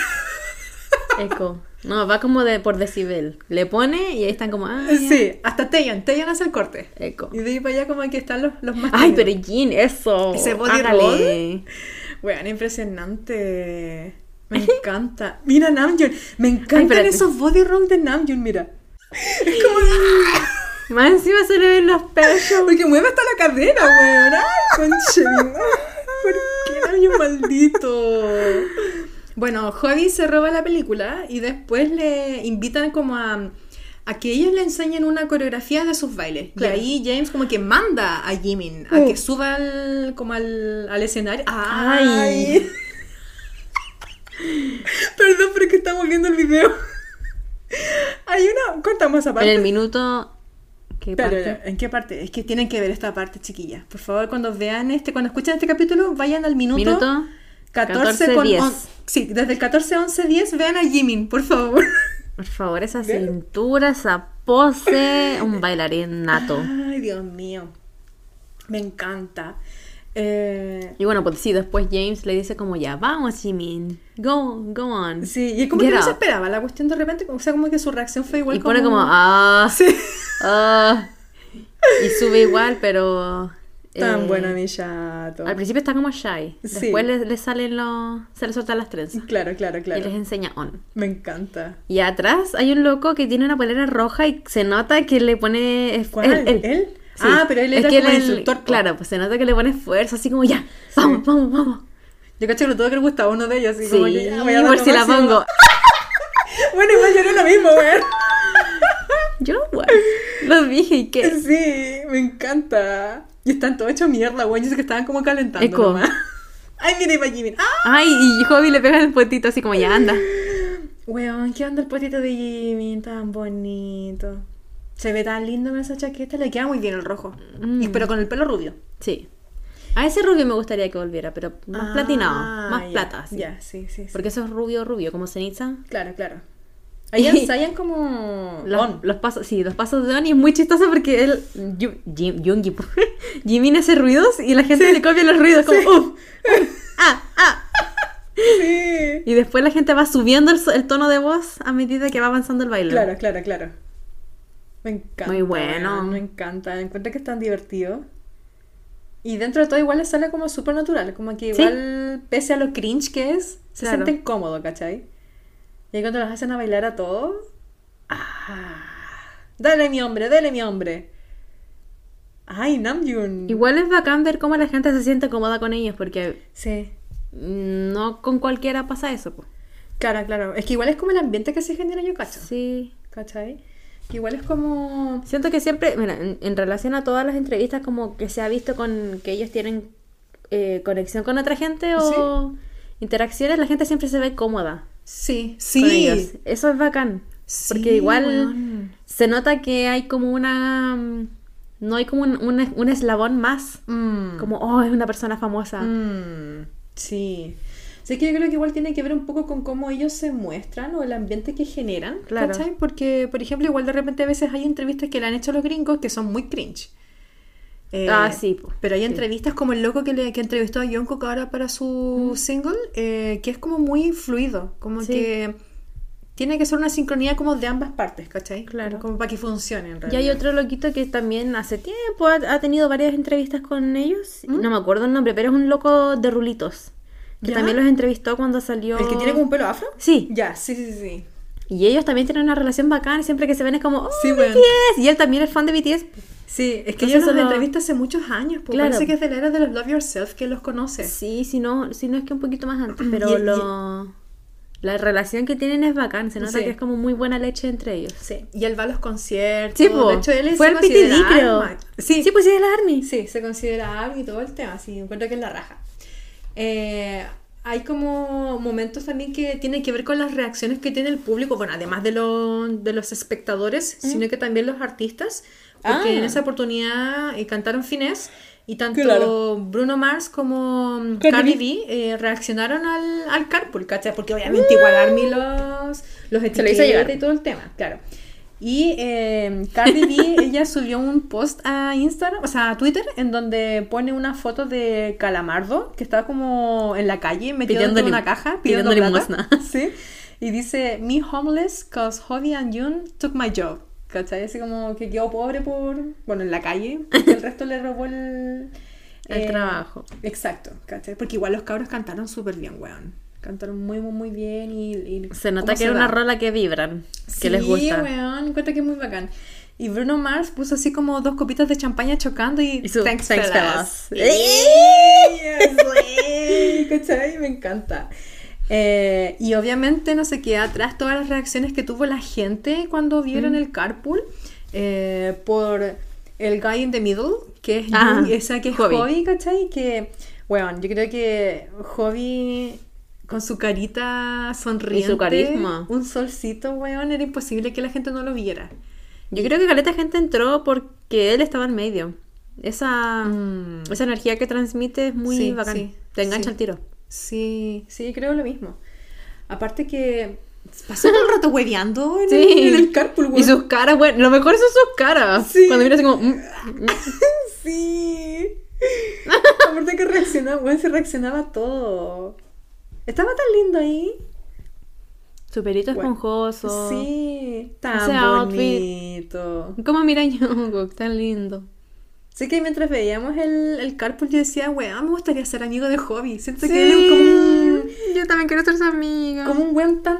Eco. No, va como de por decibel. Le pone y ahí están como, ah. Sí, hasta Teyan. Teyan hace el corte. Eco. Y de ahí para allá como que están los, los más Ay, pero. Jean, eso. Ese body hágale. Weón, impresionante. Me encanta. Mira Namjoon. Me encantan espérate. esos body roll de Namjoon, mira. Es como... Más encima se le ven los pechos. Porque mueve hasta la cadera, weón. Ay, conche. ¿Por qué Namjoon maldito? Bueno, Hobby se roba la película y después le invitan como a, a que ellos le enseñen una coreografía de sus bailes. Claro. Y ahí James como que manda a Jimin a que suba al, como al, al escenario. ¡Ay! Ay. Perdón, pero es que estamos viendo el video. Hay una... Contamos esa En parte. el minuto. ¿Qué Pero? ¿en qué parte? Es que tienen que ver esta parte, chiquillas. Por favor, cuando vean este, cuando escuchen este capítulo, vayan al minuto, Minuto 14, 14, con 10. on- Sí, desde el 14, 11, 10, vean a Jimin, por favor. Por favor, esa cintura, esa pose, un bailarín nato. Ay, Dios mío. Me encanta. Eh, Y bueno, pues sí, después James le dice como ya, vamos Jimin, go, go on. sí, y como Get que no se esperaba la cuestión de repente, o sea, como que su reacción fue igual Y pone como, ah, ah. Y sube igual, pero... Tan eh, bueno mi chato. Al principio está como shy. Sí. Después le, le salen los... Se le sueltan las trenzas. Claro, claro, Y les claro. enseña on. Me encanta. Y atrás hay un loco que tiene una polera roja y se nota que le pone... ¿Cuál? Él, él. ¿Él? Sí. Ah, pero él Es era que como el instructor. Claro, pues se nota que le pone esfuerzo, así como ya, vamos, vamos, vamos. Yo cacho que lo todo que le gustaba uno de ellos, así Sí, como ya voy a dar por lo si la pongo. Bueno, igual yo no lo mismo, weón. Yo, bueno, lo dije y qué. Sí, me encanta. Y están todos hechos mierda, weón. Yo sé que estaban como calentando Eco. nomás. Ay, mira, iba Jimin. ¡Ah! Ay, y Hobby le pega el puentito así como ya anda. Weón, ¿qué onda el potito de Jimin? Tan bonito. Se ve tan lindo con esa chaqueta. Le queda muy bien el rojo. Mm. Y, pero con el pelo rubio. Sí. A ese rubio me gustaría que volviera, pero más Ah, platinado, más plata. Ya, sí, sí, sí. Porque eso es rubio, rubio, como ceniza. Claro, claro. Ahí ensayan como... Los, on. los pasos, sí, los pasos de Oni es muy chistoso porque él, Jim, Jimin hace ruidos y la gente le copia los ruidos como, "Uf, uf, ah, ah. Sí. Y después la gente va subiendo el, tono de voz a medida que va avanzando el baile. Claro, claro, claro. Me encanta. Muy bueno. Me encanta. Encuentro que es tan divertido. Y dentro de todo igual le sale como súper natural. Como que Sí. igual, pese a lo cringe que es, se Claro. sienten cómodos, ¿cachai? Y cuando los hacen a bailar a todos... ¡Ah! Dale mi hombre, dale mi hombre. Ay, Namjoon. Igual es bacán ver cómo la gente se siente cómoda con ellos porque Sí. no con cualquiera pasa eso. po. Claro, claro. Es que igual es como el ambiente que se genera, yo cacho. Sí. ¿Cachai? Que igual es como... Siento que siempre, mira, en, en relación a todas las entrevistas, como que se ha visto con que ellos tienen eh, conexión con otra gente o interacciones, la gente siempre se ve cómoda Sí, con sí. ellos. Eso es bacán. Sí, porque igual se nota que hay como una... mm, No hay como un, un- un eslabón más. Mm. Como, oh, es una persona famosa. Mm, sí. Sé que yo creo que igual tiene que ver un poco con cómo ellos se muestran o el ambiente que generan, Claro. ¿cachai? Porque, por ejemplo, igual de repente a veces hay entrevistas que le han hecho a los gringos que son muy cringe. Eh, Ah, sí, po. Pero hay Sí. entrevistas como el loco que, le, que entrevistó a Jungkook ahora para su single, eh, que es como muy fluido, como Sí. que tiene que ser una sincronía como de ambas partes, ¿cachai? Claro. Como para que funcione en Y realidad. hay otro loquito que también hace tiempo ha, ha tenido varias entrevistas con ellos. No me acuerdo el nombre, pero es un loco de rulitos. Que ¿Ya? también los entrevistó cuando salió. ¿El que tiene como un pelo afro? Sí. Ya, sí, sí, sí. Y ellos también tienen una relación bacana. y Siempre que se ven es como, oh, Sí. BTS. Y él también es fan de BTS. Sí, es que Entonces ellos los eso- entrevistas hace muchos años, porque Claro. parece que es de la era de los Love Yourself que los conoce. Sí, si no, si no es que un poquito más antes. Pero y- lo, La relación que tienen es bacán, se nota Sí. que es como muy buena leche entre ellos. Sí, y él va a los conciertos. Sí, po. De hecho, él Fue se al PTD, creo. Sí, Sí, pues sí, de la Army. Sí, se considera ARMY y todo el tema, sí, encuentro que es la raja. Eh, hay como momentos también que tienen que ver con las reacciones que tiene el público, bueno, además de, lo- de los espectadores, sino que también los artistas, porque Ah. en esa oportunidad eh, cantaron Finesse y tanto Claro. Bruno Mars como Cardi B. Eh, reaccionaron al, al carpool, ¿cachai? Porque obviamente igual ARMY los, los Se lo hizo llegar. etiqueta y todo el tema, claro. Y eh, Cardi B, ella subió un post a Instagram, o sea, a Twitter, en donde pone una foto de Calamardo, que está como en la calle, metido lim- una caja, pidiendo limosna. Sí. Y dice, me homeless cause Hobby and June took my job. ¿Cachai? Así como que quedó pobre por, bueno, en la calle, porque el resto le robó el... eh, El trabajo. Exacto, ¿cachai? Porque igual los cabros cantaron súper bien, weón. Cantaron muy, muy, muy bien y... y Se nota que era da. una rola que vibran, que les Sí, gusta. weón, encuentro que es muy bacán. Y Bruno Mars puso así como dos copitas de champaña chocando y, Y su thanks, thanks, fellas. fellas. Sí, ¿cachai? Me encanta. Eh, y obviamente no se queda atrás todas las reacciones que tuvo la gente cuando vieron Mm. el carpool eh, por el guy in the middle, que es Ah, Jung, esa que es Hobby. Hobby, ¿cachai? Que, weón, yo creo que Hobby con su carita sonriente, carisma. un solcito, weón, era imposible que la gente no lo viera. Yo creo que caleta gente entró porque él estaba en medio. Esa, Mm. esa energía que transmite es muy Sí, bacán. sí, Te engancha sí. al tiro. Sí, sí, creo lo mismo. Aparte que pasó todo el rato hueveando en, Sí. el, en el carpool, Y weón. sus caras, bueno, lo mejor son sus caras. Sí. Cuando mira así como. mm, mm. Sí. Aparte que reaccionaba, weón, se reaccionaba todo. Estaba tan lindo ahí. Su pelito Bueno, esponjoso. Sí, tan Ese outfit. bonito. ¿Cómo mira Jungkook? Tan lindo. Sé que mientras veíamos el, el carpool yo decía, weón, me gustaría ser amigo de Hobby. Siento Sí. que él es como un, Yo también quiero ser su amiga. como un weón tan...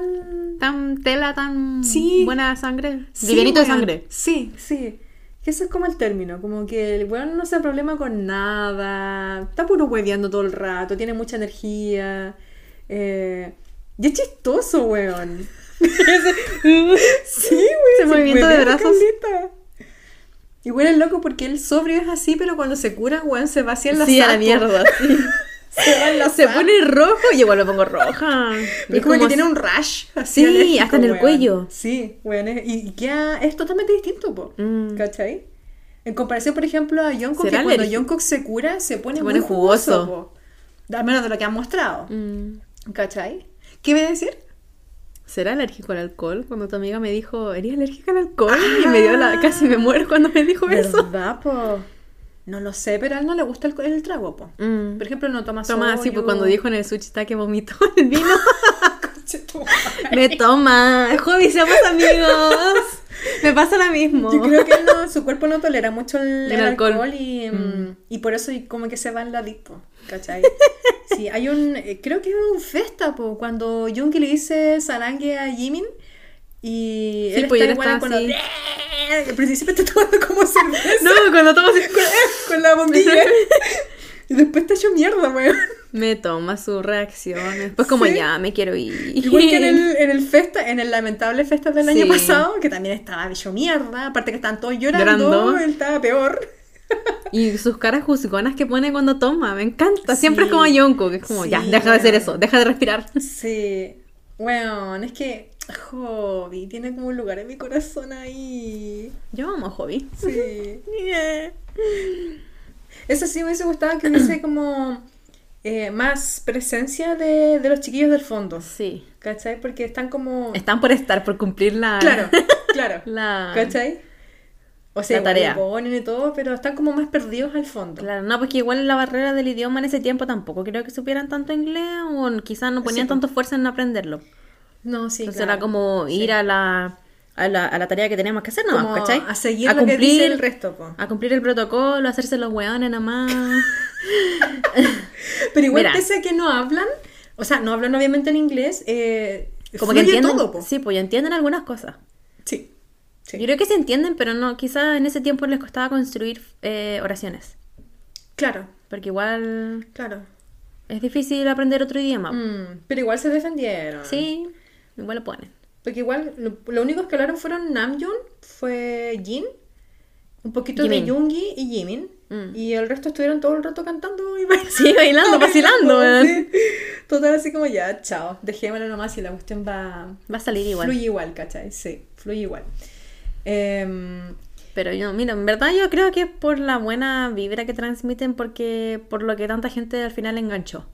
Tan tela, tan Sí. buena sangre. Sí, Livianito de sangre. Sí, sí. Que eso es como el término, como que el weón no se problema con nada, está puro hueveando todo el rato, tiene mucha energía. eh, y es chistoso, weón. sí, weón. Ese se movimiento de brazos. caleta. Y weón es loco porque él sobrio es así, pero cuando se cura, weón, se vacía en la Sí, a la mierda. sí. Se pone rojo y igual me pongo roja. Pero es como, que tiene un rash así Sí, alérgico, hasta en el weón. cuello. Sí, weón, es- y, y queda, es totalmente distinto, po. Mm. ¿Cachai? En comparación, por ejemplo, a Jungkook, que ¿Será cuando? Jungkook se cura, se pone, Se pone muy jugoso. jugoso. po. Al menos de lo que han mostrado. Mm. ¿Cachai? ¿Qué iba a decir? ¿Será alérgico al alcohol? Cuando tu amiga me dijo, ¿eres alérgica al alcohol? Y me dio la... Casi me muero cuando me dijo eso. ¿Verdad, po? No lo sé, pero a él no le gusta el, el trago, po. Mm. Por ejemplo, no toma Toma soyo. pues cuando dijo en el sushi está que vomitó el vino. Me toma. Hobby, seamos amigos. me pasa lo mismo. Yo creo que no- su cuerpo no tolera mucho el, El el alcohol, alcohol. y, Mm. mm, y por eso como que se va en la dispo, ¿cachai? Sí, hay un, eh, creo que es un festa, po, cuando Junkie le dice salangue a Jimin y Sí, él pues, está igual está cuando... así. Al principio está tomando como cerveza No, cuando tomo así... con la bombilla y después está hecho mierda, weón. Me toma su reacción. Después como Sí. ya, me quiero ir. Igual que en el, en el festa, en el lamentable festa del año pasado, que también estaba hecho mierda, aparte que estaban todos llorando, Llorando. él estaba peor. Y sus caras juzgonas que pone cuando toma, me encanta. Siempre Sí. es como Yonko, que es como, Sí, ya, deja de hacer eso, deja de respirar. Sí, bueno, es que Hobby tiene como un lugar en mi corazón ahí. Yo amo a Hobby. Sí. Eso sí me hubiese gustado que hubiese como eh, más presencia de, de los chiquillos del fondo. Sí. ¿Cachai? Porque están como... Están por estar, por cumplir la... Claro, claro. La... ¿Cachai? O sea, La tarea. y todo, pero están como más perdidos al fondo. Claro, no, porque igual la barrera del idioma en ese tiempo tampoco creo que supieran tanto inglés o quizás no ponían Sí, tanto esfuerzo en aprenderlo. No, sí, Entonces claro. era como ir a la, a la a la tarea que teníamos que hacer nomás, ¿cachai? a seguir lo que dice el resto, po. A cumplir el protocolo, hacerse los weones nomás. Pero igual Mira. pese a que no hablan, o sea, no hablan obviamente en inglés, eh, Como que entienden. todo, po. Sí, pues ya entienden algunas cosas. Sí. sí. Yo creo que se entienden, pero no, quizás en ese tiempo les costaba construir eh, oraciones. Claro, Porque igual claro. Es difícil aprender otro idioma. Mm, pero igual se defendieron. Sí, igual lo ponen. Porque igual, lo, lo únicos que hablaron fueron Namjoon, fue Jin, un poquito Jimin. de Yoongi y Jimin. Mm. Y el resto estuvieron todo el rato cantando y bailando. Sí, bailando, vacilando. Sí. Total, así como ya, chao, dejémoslo nomás y la cuestión va. Va a salir igual. Fluye igual, ¿cachai? Sí, fluye igual. Em, Pero yo, mira, en verdad yo creo que es por la buena vibra que transmiten, porque por lo que tanta gente al final enganchó.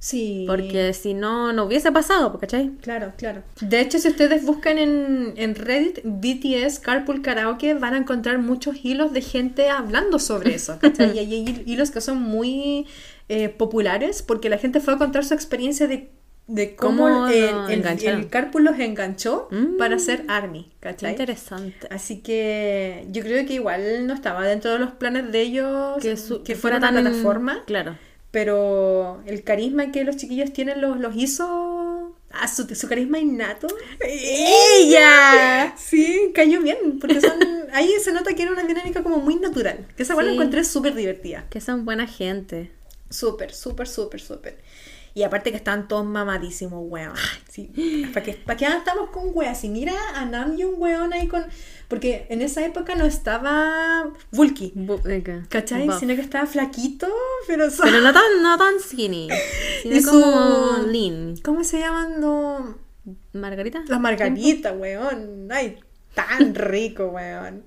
Sí. Porque si no, no hubiese pasado, ¿cachai? Claro, claro. De hecho, si ustedes buscan en, en Reddit BTS Carpool Karaoke, van a encontrar muchos hilos de gente hablando sobre eso. ¿cachai? y hay hilos que son muy eh, populares porque la gente fue a contar su experiencia de, de cómo, Cómo el, el- Carpool los enganchó Mm. para hacer ARMY. Qué ¿cachai? interesante. Así que yo creo que igual no estaba dentro de los planes de ellos que, su- fuera una plataforma. Claro. Pero el carisma que los chiquillos tienen los, los hizo. Ah, su, su carisma innato. ¡Ella! Sí, cayó bien. Porque son. Ahí se nota que era una dinámica como muy natural. Que esa igual la Sí. encontré súper divertida. Que son buena gente. Súper, súper, súper, súper. Y aparte que estaban todos mamadísimos, weón. Sí. ¿Para qué, ¿Para qué estamos con weas? Y mira a Namjoon, weón, ahí con. Porque en esa época no estaba Vulky. Bu- eh. ¿Cachai? Buff. Sino que estaba flaquito, pero. Pero no tan, no tan skinny. Sino Y como su- lean. ¿Cómo se llaman los.? ¿Margarita? Las margaritas, weón. Ay, tan rico, weón.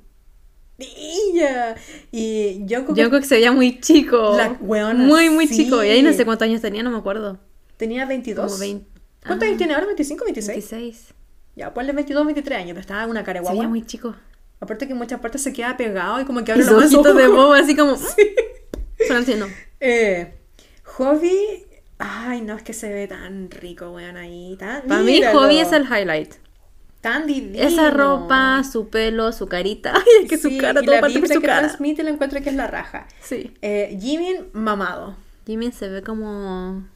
Niña. Y Jungkook Jungkook se veía muy chico. La weona, Muy, muy sí. chico. Y ahí no sé cuántos años tenía, no me acuerdo. tenía 22. Como 20. ¿Cuántos Ah, años tiene ahora? ¿25, 26? 26. Ya, ponle 22, 23 años, pero estaba una cara guagua. muy chico. Aparte que en muchas partes se queda pegado y como que Y habla su nomás ojito de bobo, así como. Son así, no. Eh, Hobby. Ay, no, es que se ve tan rico, weón, ahí. Tan, Para mí, hobby es el highlight. Tan divino. Esa ropa, su pelo, su carita. Ay, es que su Sí, cara, y todo la parte su que cara. transmite la encuentro que es la raja. Sí. Eh, Jimin, mamado. Jimin se ve como.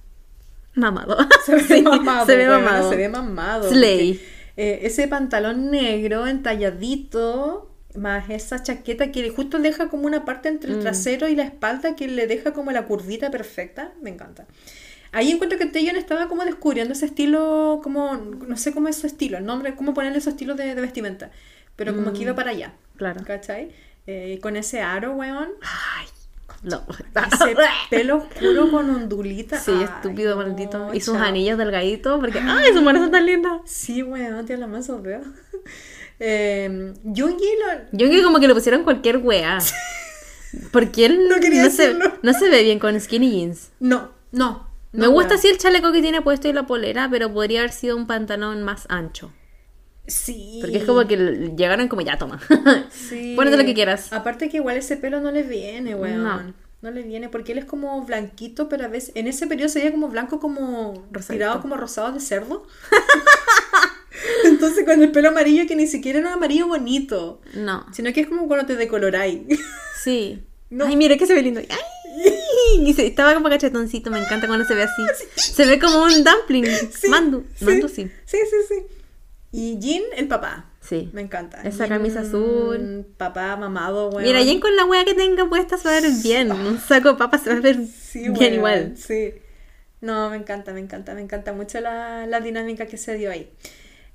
Mamado. Se ve Sí, mamado. Se ve mamado. Se ve mamado. Slay. porque, eh, ese pantalón negro entalladito, más esa chaqueta que justo deja como una parte entre el Mm. trasero y la espalda que le deja como la curvita perfecta. Me encanta. Ahí encuentro que Taeyeon estaba como descubriendo ese estilo, como, no sé cómo es su estilo, el nombre, cómo ponerle su estilo de, de vestimenta, pero como que iba para allá, Mm. Claro. ¿cachai? Eh, con ese aro, weón, Ay. No. ese pelo oscuro con ondulita. Sí, Ay, estúpido, no, maldito. Y sus chao. anillos delgaditos, porque. ¡Ay, su mano son tan linda! Sí, weón, tiene la más. Eh, lo... Yo que como que le pusieron cualquier wea. Porque él No no, quería se, decirlo. no se ve bien con skinny jeans. No, no. Me no, gusta así el chaleco que tiene puesto y la polera, pero podría haber sido un pantalón más ancho. Sí. Porque es como que llegaron como ya, toma. Sí. Ponete lo que quieras. Aparte que igual ese pelo no le viene, weón. No. No. le viene porque él es como blanquito, pero a veces en ese periodo sería como blanco como Rosadito. tirado como rosado de cerdo. Entonces con el pelo amarillo que ni siquiera era un amarillo bonito, No. sino que es como cuando te decoloráis. Sí. No. Ay, mira que se ve lindo. Ay, y se- estaba como cachetoncito, me encanta cuando se ve así. Se ve como un dumpling. Sí, Mandu. sí. Mandu sí. Sí, sí, sí. Y Jin, el papá. Sí. Me encanta. Esa Jin, camisa azul. Papá mamado, weón. Mira, Jen con la wea que tenga puesta se va a ver bien. Un saco de papas se va a ver Sí, bien weón, igual. Sí. No, me encanta, me encanta, me encanta mucho la, la dinámica que se dio ahí.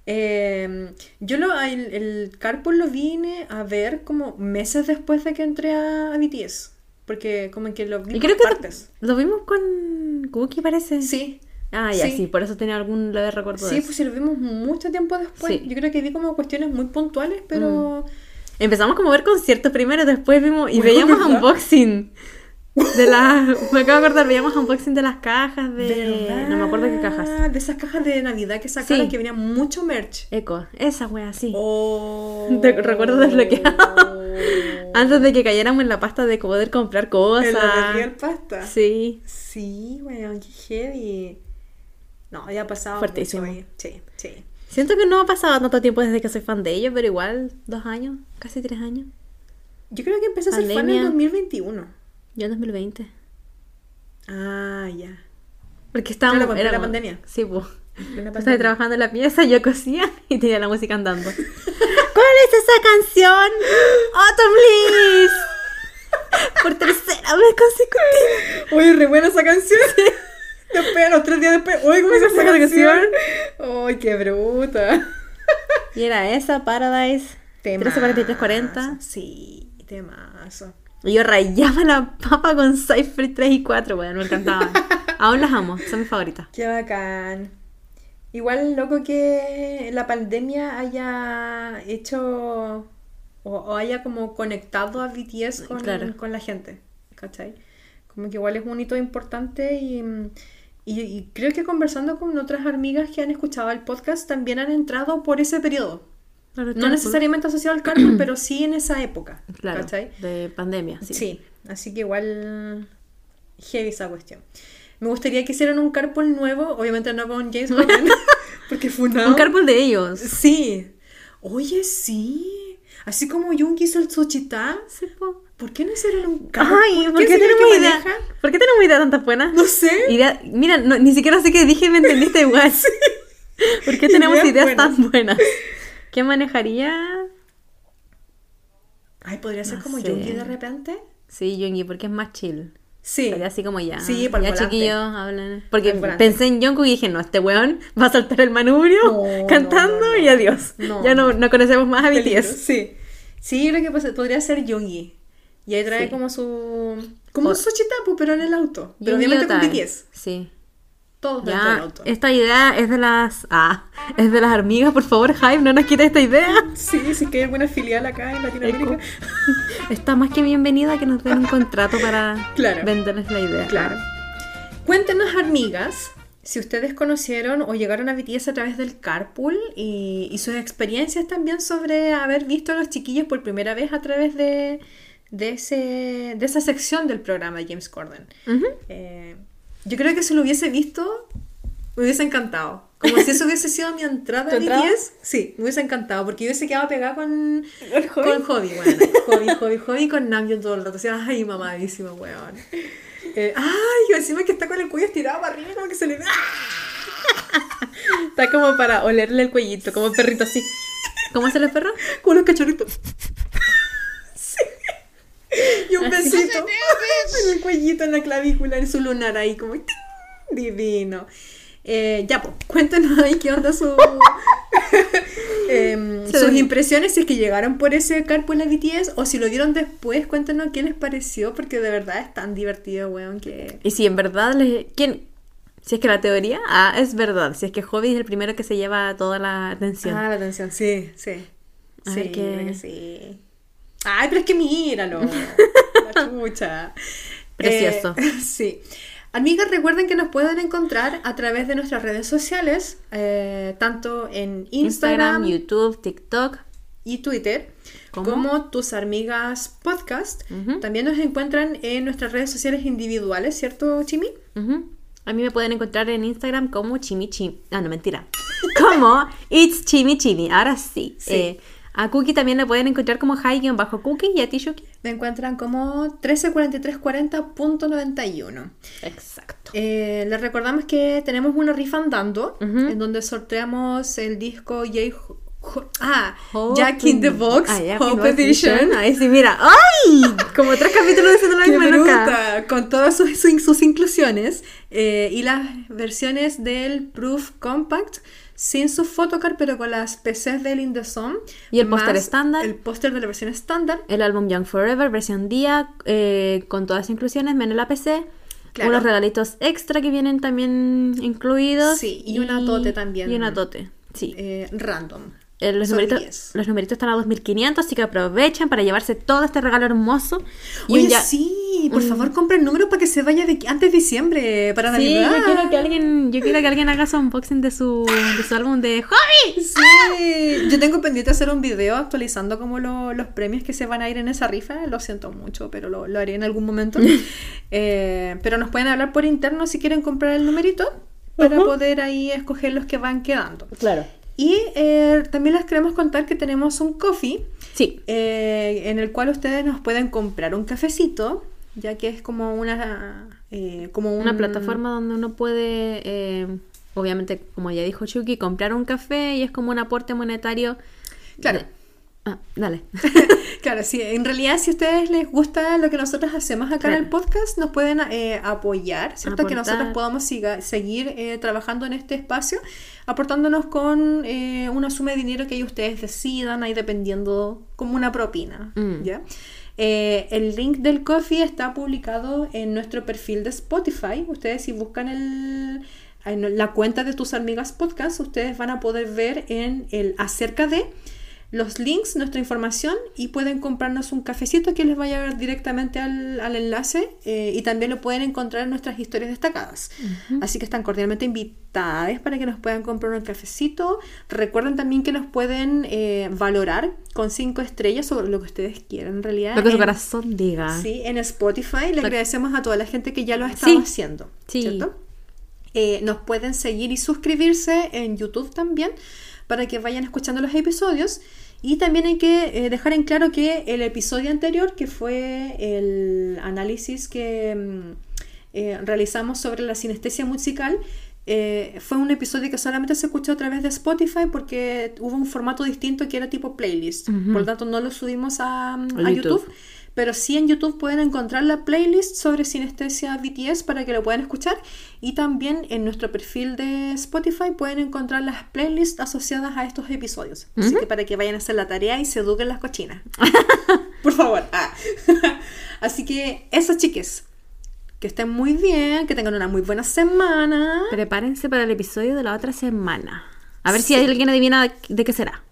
Eh, yo lo, el, el Carpool lo vine a ver como meses después de que entré a, a BTS. Porque como que lo vi Y creo que partes. lo, lo vimos con Cookie, parece. Sí. Ah, ya, Sí. sí. por eso tenía algún leve recuerdo de Sí, eso. pues sí, lo vimos mucho tiempo después. Sí. Yo creo que vi como cuestiones muy puntuales, pero... Empezamos como a ver conciertos primero, después vimos y veíamos ¿verdad? unboxing. De las. Me acabo de acordar, veíamos unboxing de las cajas de. ¿Verdad? No me acuerdo qué cajas. De esas cajas de Navidad que sacaron Sí. que venía mucho merch. Eco, esa wea, sí. Oh. Te recuerdo desbloqueado. Antes de que cayéramos en la pasta de poder comprar cosas. En la de Pasta. Sí. Sí, weón, qué heavy. No, ya ha pasado Fuertísimo. mucho. Sí, sí. Siento que no ha pasado tanto tiempo desde que soy fan de ellos, pero igual, dos años, casi tres años. Yo creo que empecé a ser fan en Pandemia. 2021. Yo en 2020. Ah, ya. Porque estábamos. Claro, plena éramos- pandemia. Sí, pues. Estaba trabajando en la pieza, yo cosía y tenía la música andando. ¿Cuál es esa canción? Autumn Leaves. Por tercera vez consecutiva. Oye, re buena esa canción. Después, los tres días después, uy, ¿cómo se esa canción? Uy, qué bruta. Y era esa, Paradise. 134340. Sí, temazo. Y yo rayaba la papa con Cypher 3 y 4, weón, me encantaban. Aún las amo, son mis favoritas. Qué bacán. Igual loco que la pandemia haya hecho o, o haya como conectado a BTS con, Claro. con la gente, ¿cachai? Como que igual es un hito importante y, y, y creo que conversando con otras amigas que han escuchado el podcast también han entrado por ese periodo. Claro, No necesariamente asociado al cargo, pero sí en esa época, Claro, ¿cachai? de pandemia, sí. Sí. así que igual heavy esa cuestión. Me gustaría que hicieran un carpool nuevo, obviamente no con James Corden, porque fue Un carpool de ellos. Sí. Oye, sí. Así como Jung hizo el Xochitá, Sí, po. ¿Por qué no hicieron un carpool? Ay, ¿por qué, tenemos idea? ¿Por qué tenemos idea tantas buenas? No sé. Idea- mira, no- ni siquiera sé qué dije y me entendiste igual. ¿Por qué tenemos Ideas ideas, buenas. tan buenas? ¿Qué manejaría? Ay, podría ser No como sé. Jungi de repente. Sí, Yoongi, porque es más chill. Sí. Sería así como ya. Sí, por ya chiquillos, hablan. Porque Por pensé en Jungkook y dije, no, este weón va a saltar el manubrio No, cantando no, no, y adiós. No, ya no, no. no conocemos más a BTS. Sí. Sí, creo que pues, podría ser Jungi. Y ahí trae Sí. como su. Como O- un Xochitá, pues, pero en el auto. Pero obviamente con. BTS. Sí. Todos dentro del Ya, auto. esta idea es de las. Ah, es de las hormigas, por favor, Hype, no nos quites esta idea. Sí, sí que hay alguna filial acá en Latinoamérica. Está más que bienvenida que nos den un contrato para Claro. venderles la idea. Claro. Cuéntenos, amigas, si ustedes conocieron o llegaron a BTS a través del carpool y, y sus experiencias también sobre haber visto a los chiquillos por primera vez a través de, de, ese, de esa sección del programa de James Corden. Ujú. Eh, yo creo que si lo hubiese visto, me hubiese encantado. Como si eso hubiese sido mi entrada ¿Tu a? BTS. Sí, me hubiese encantado porque yo hubiese quedado pegada con, con Hobby, bueno. Hobby, Hobby, Hobby con Namjoon todo el rato. O sea, ay, mamadísimo, weón. Eh, ay, encima que está con el cuello estirado para arriba, como que se le. ¡ah! Está como para olerle el cuellito, como perrito así. ¿Cómo hacen los perros? Con los cachorritos. Un besito en el cuellito, en la clavícula, en su lunar ahí, como divino. Eh, ya, pues, cuéntanos ahí qué onda su, em, sus impresiones, si es que llegaron por ese carpool a BTS o si lo vieron después, cuéntanos qué les pareció, porque de verdad es tan divertido, weón, que... Y si en verdad les... ¿Quién? Si es que la teoría ah, es verdad, si es que Hobby es el primero que se lleva toda la atención. Ah, la atención, sí, sí. A sí, ver qué- creo que sí. Ay, pero es que míralo. chucha. Precioso. Eh, sí. Amigas, recuerden que nos pueden encontrar a través de nuestras redes sociales, eh, tanto en Instagram, Instagram, YouTube, TikTok. y Twitter, ¿Cómo? como Tus Amigas Podcast. También nos encuentran en nuestras redes sociales individuales, ¿cierto, Chimi? A mí me pueden encontrar en Instagram como Chimi Chimi. Ah, no, mentira. Como It's Chimi Chimi. Ahora sí. Sí. Eh, a Cookie también le pueden encontrar como High-Cookie y a Tishuki. Me encuentran como 134340.91. Exacto. Eh, les recordamos que tenemos una rifa andando en donde sorteamos el disco Ho- ah, Hope Jack in the Box Ah, Hope Edition. Ahí sí, mira. ¡Ay! Como tres capítulos diciendo lo ¡Qué mismo nunca. bruta! Con todas sus inclusiones eh, y las versiones del Proof Compact sin su photocard, pero con las PCs del In The Zone. Y el póster estándar. El póster de la versión estándar. El álbum Young Forever, versión día, eh, con todas las inclusiones, menos la PC. Claro. Unos regalitos extra que vienen también incluidos. Sí, y una tote también. Y una tote, sí. eh, random. Eh, los, numeritos, 10. los numeritos están a 2500, así que aprovechen para llevarse todo este regalo hermoso. Y Oye, ya- sí, por favor compren números para que se vaya de antes de diciembre, para Sí, Navidad. yo quiero que alguien, yo quiero que alguien haga su unboxing de su, de su álbum de Hobby. Sí, yo tengo pendiente hacer un video actualizando como lo- los premios que se van a ir en esa rifa. Lo siento mucho, pero lo, lo haré en algún momento. Eh, pero nos pueden hablar por interno si quieren comprar el numerito para Ujú. poder ahí escoger los que van quedando. Claro. Y eh, también les queremos contar que tenemos un coffee Sí. eh, en el cual ustedes nos pueden comprar un cafecito, ya que es como una eh, como Una un- plataforma donde uno puede, eh, obviamente, como ya dijo Chucky, comprar un café y es como un aporte monetario. Claro. Ah, dale. Claro, sí, en realidad si a ustedes les gusta lo que nosotros hacemos acá en el podcast, nos pueden eh, apoyar, ¿cierto? Que nosotros podamos siga- seguir eh, trabajando en este espacio, aportándonos con eh, una suma de dinero que ustedes decidan, ahí dependiendo como una propina, Mm. ¿ya? Eh, el link del coffee está publicado en nuestro perfil de Spotify. Ustedes si buscan el, en la cuenta de tus amigas podcast, ustedes van a poder ver en el acerca de los links, nuestra información y pueden comprarnos un cafecito que les vaya a ver directamente al, al enlace eh, y también lo pueden encontrar en nuestras historias destacadas. Así que están cordialmente invitadas para que nos puedan comprar un cafecito. Recuerden también que nos pueden eh, valorar con cinco estrellas sobre lo que ustedes quieran en realidad. Lo que su corazón diga. Sí, en Spotify le Lo- agradecemos a toda la gente que ya lo ha estado Sí. haciendo. Sí. ¿cierto? Eh, nos pueden seguir y suscribirse en YouTube también para que vayan escuchando los episodios. Y también hay que eh, dejar en claro que el episodio anterior, que fue el análisis que mm, eh, realizamos sobre la sinestesia musical, eh, fue un episodio que solamente se escuchó a través de Spotify porque hubo un formato distinto que era tipo playlist. Ujú. Por lo tanto, no lo subimos a, a A YouTube. YouTube. Pero sí en YouTube pueden encontrar la playlist sobre sinestesia BTS para que lo puedan escuchar. Y también en nuestro perfil de Spotify pueden encontrar las playlists asociadas a estos episodios. Así que para que vayan a hacer la tarea y se eduquen las cochinas. Por favor. Ah. Así que eso, chiques. Que estén muy bien, que tengan una muy buena semana. Prepárense para el episodio de la otra semana. A ver si Sí. alguien adivina de qué será.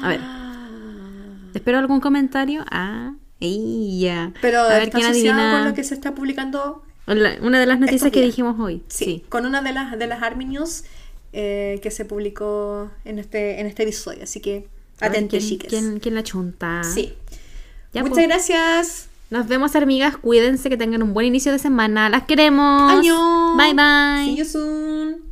A ver. Espero algún comentario. Ah, ella. Pero a ver está quién adivina. con lo que se está publicando La- Una de las noticias que dijimos hoy. Sí, Sí. con una de las de las Army News eh, que se publicó en este en este episodio. Así que A ver atentos, quién, chiques. quién- quién la chunta. Sí. Ya, Muchas pues. gracias. Nos vemos, amigas. Cuídense, que tengan un buen inicio de semana. Las queremos. Año. Bye, bye. See you soon.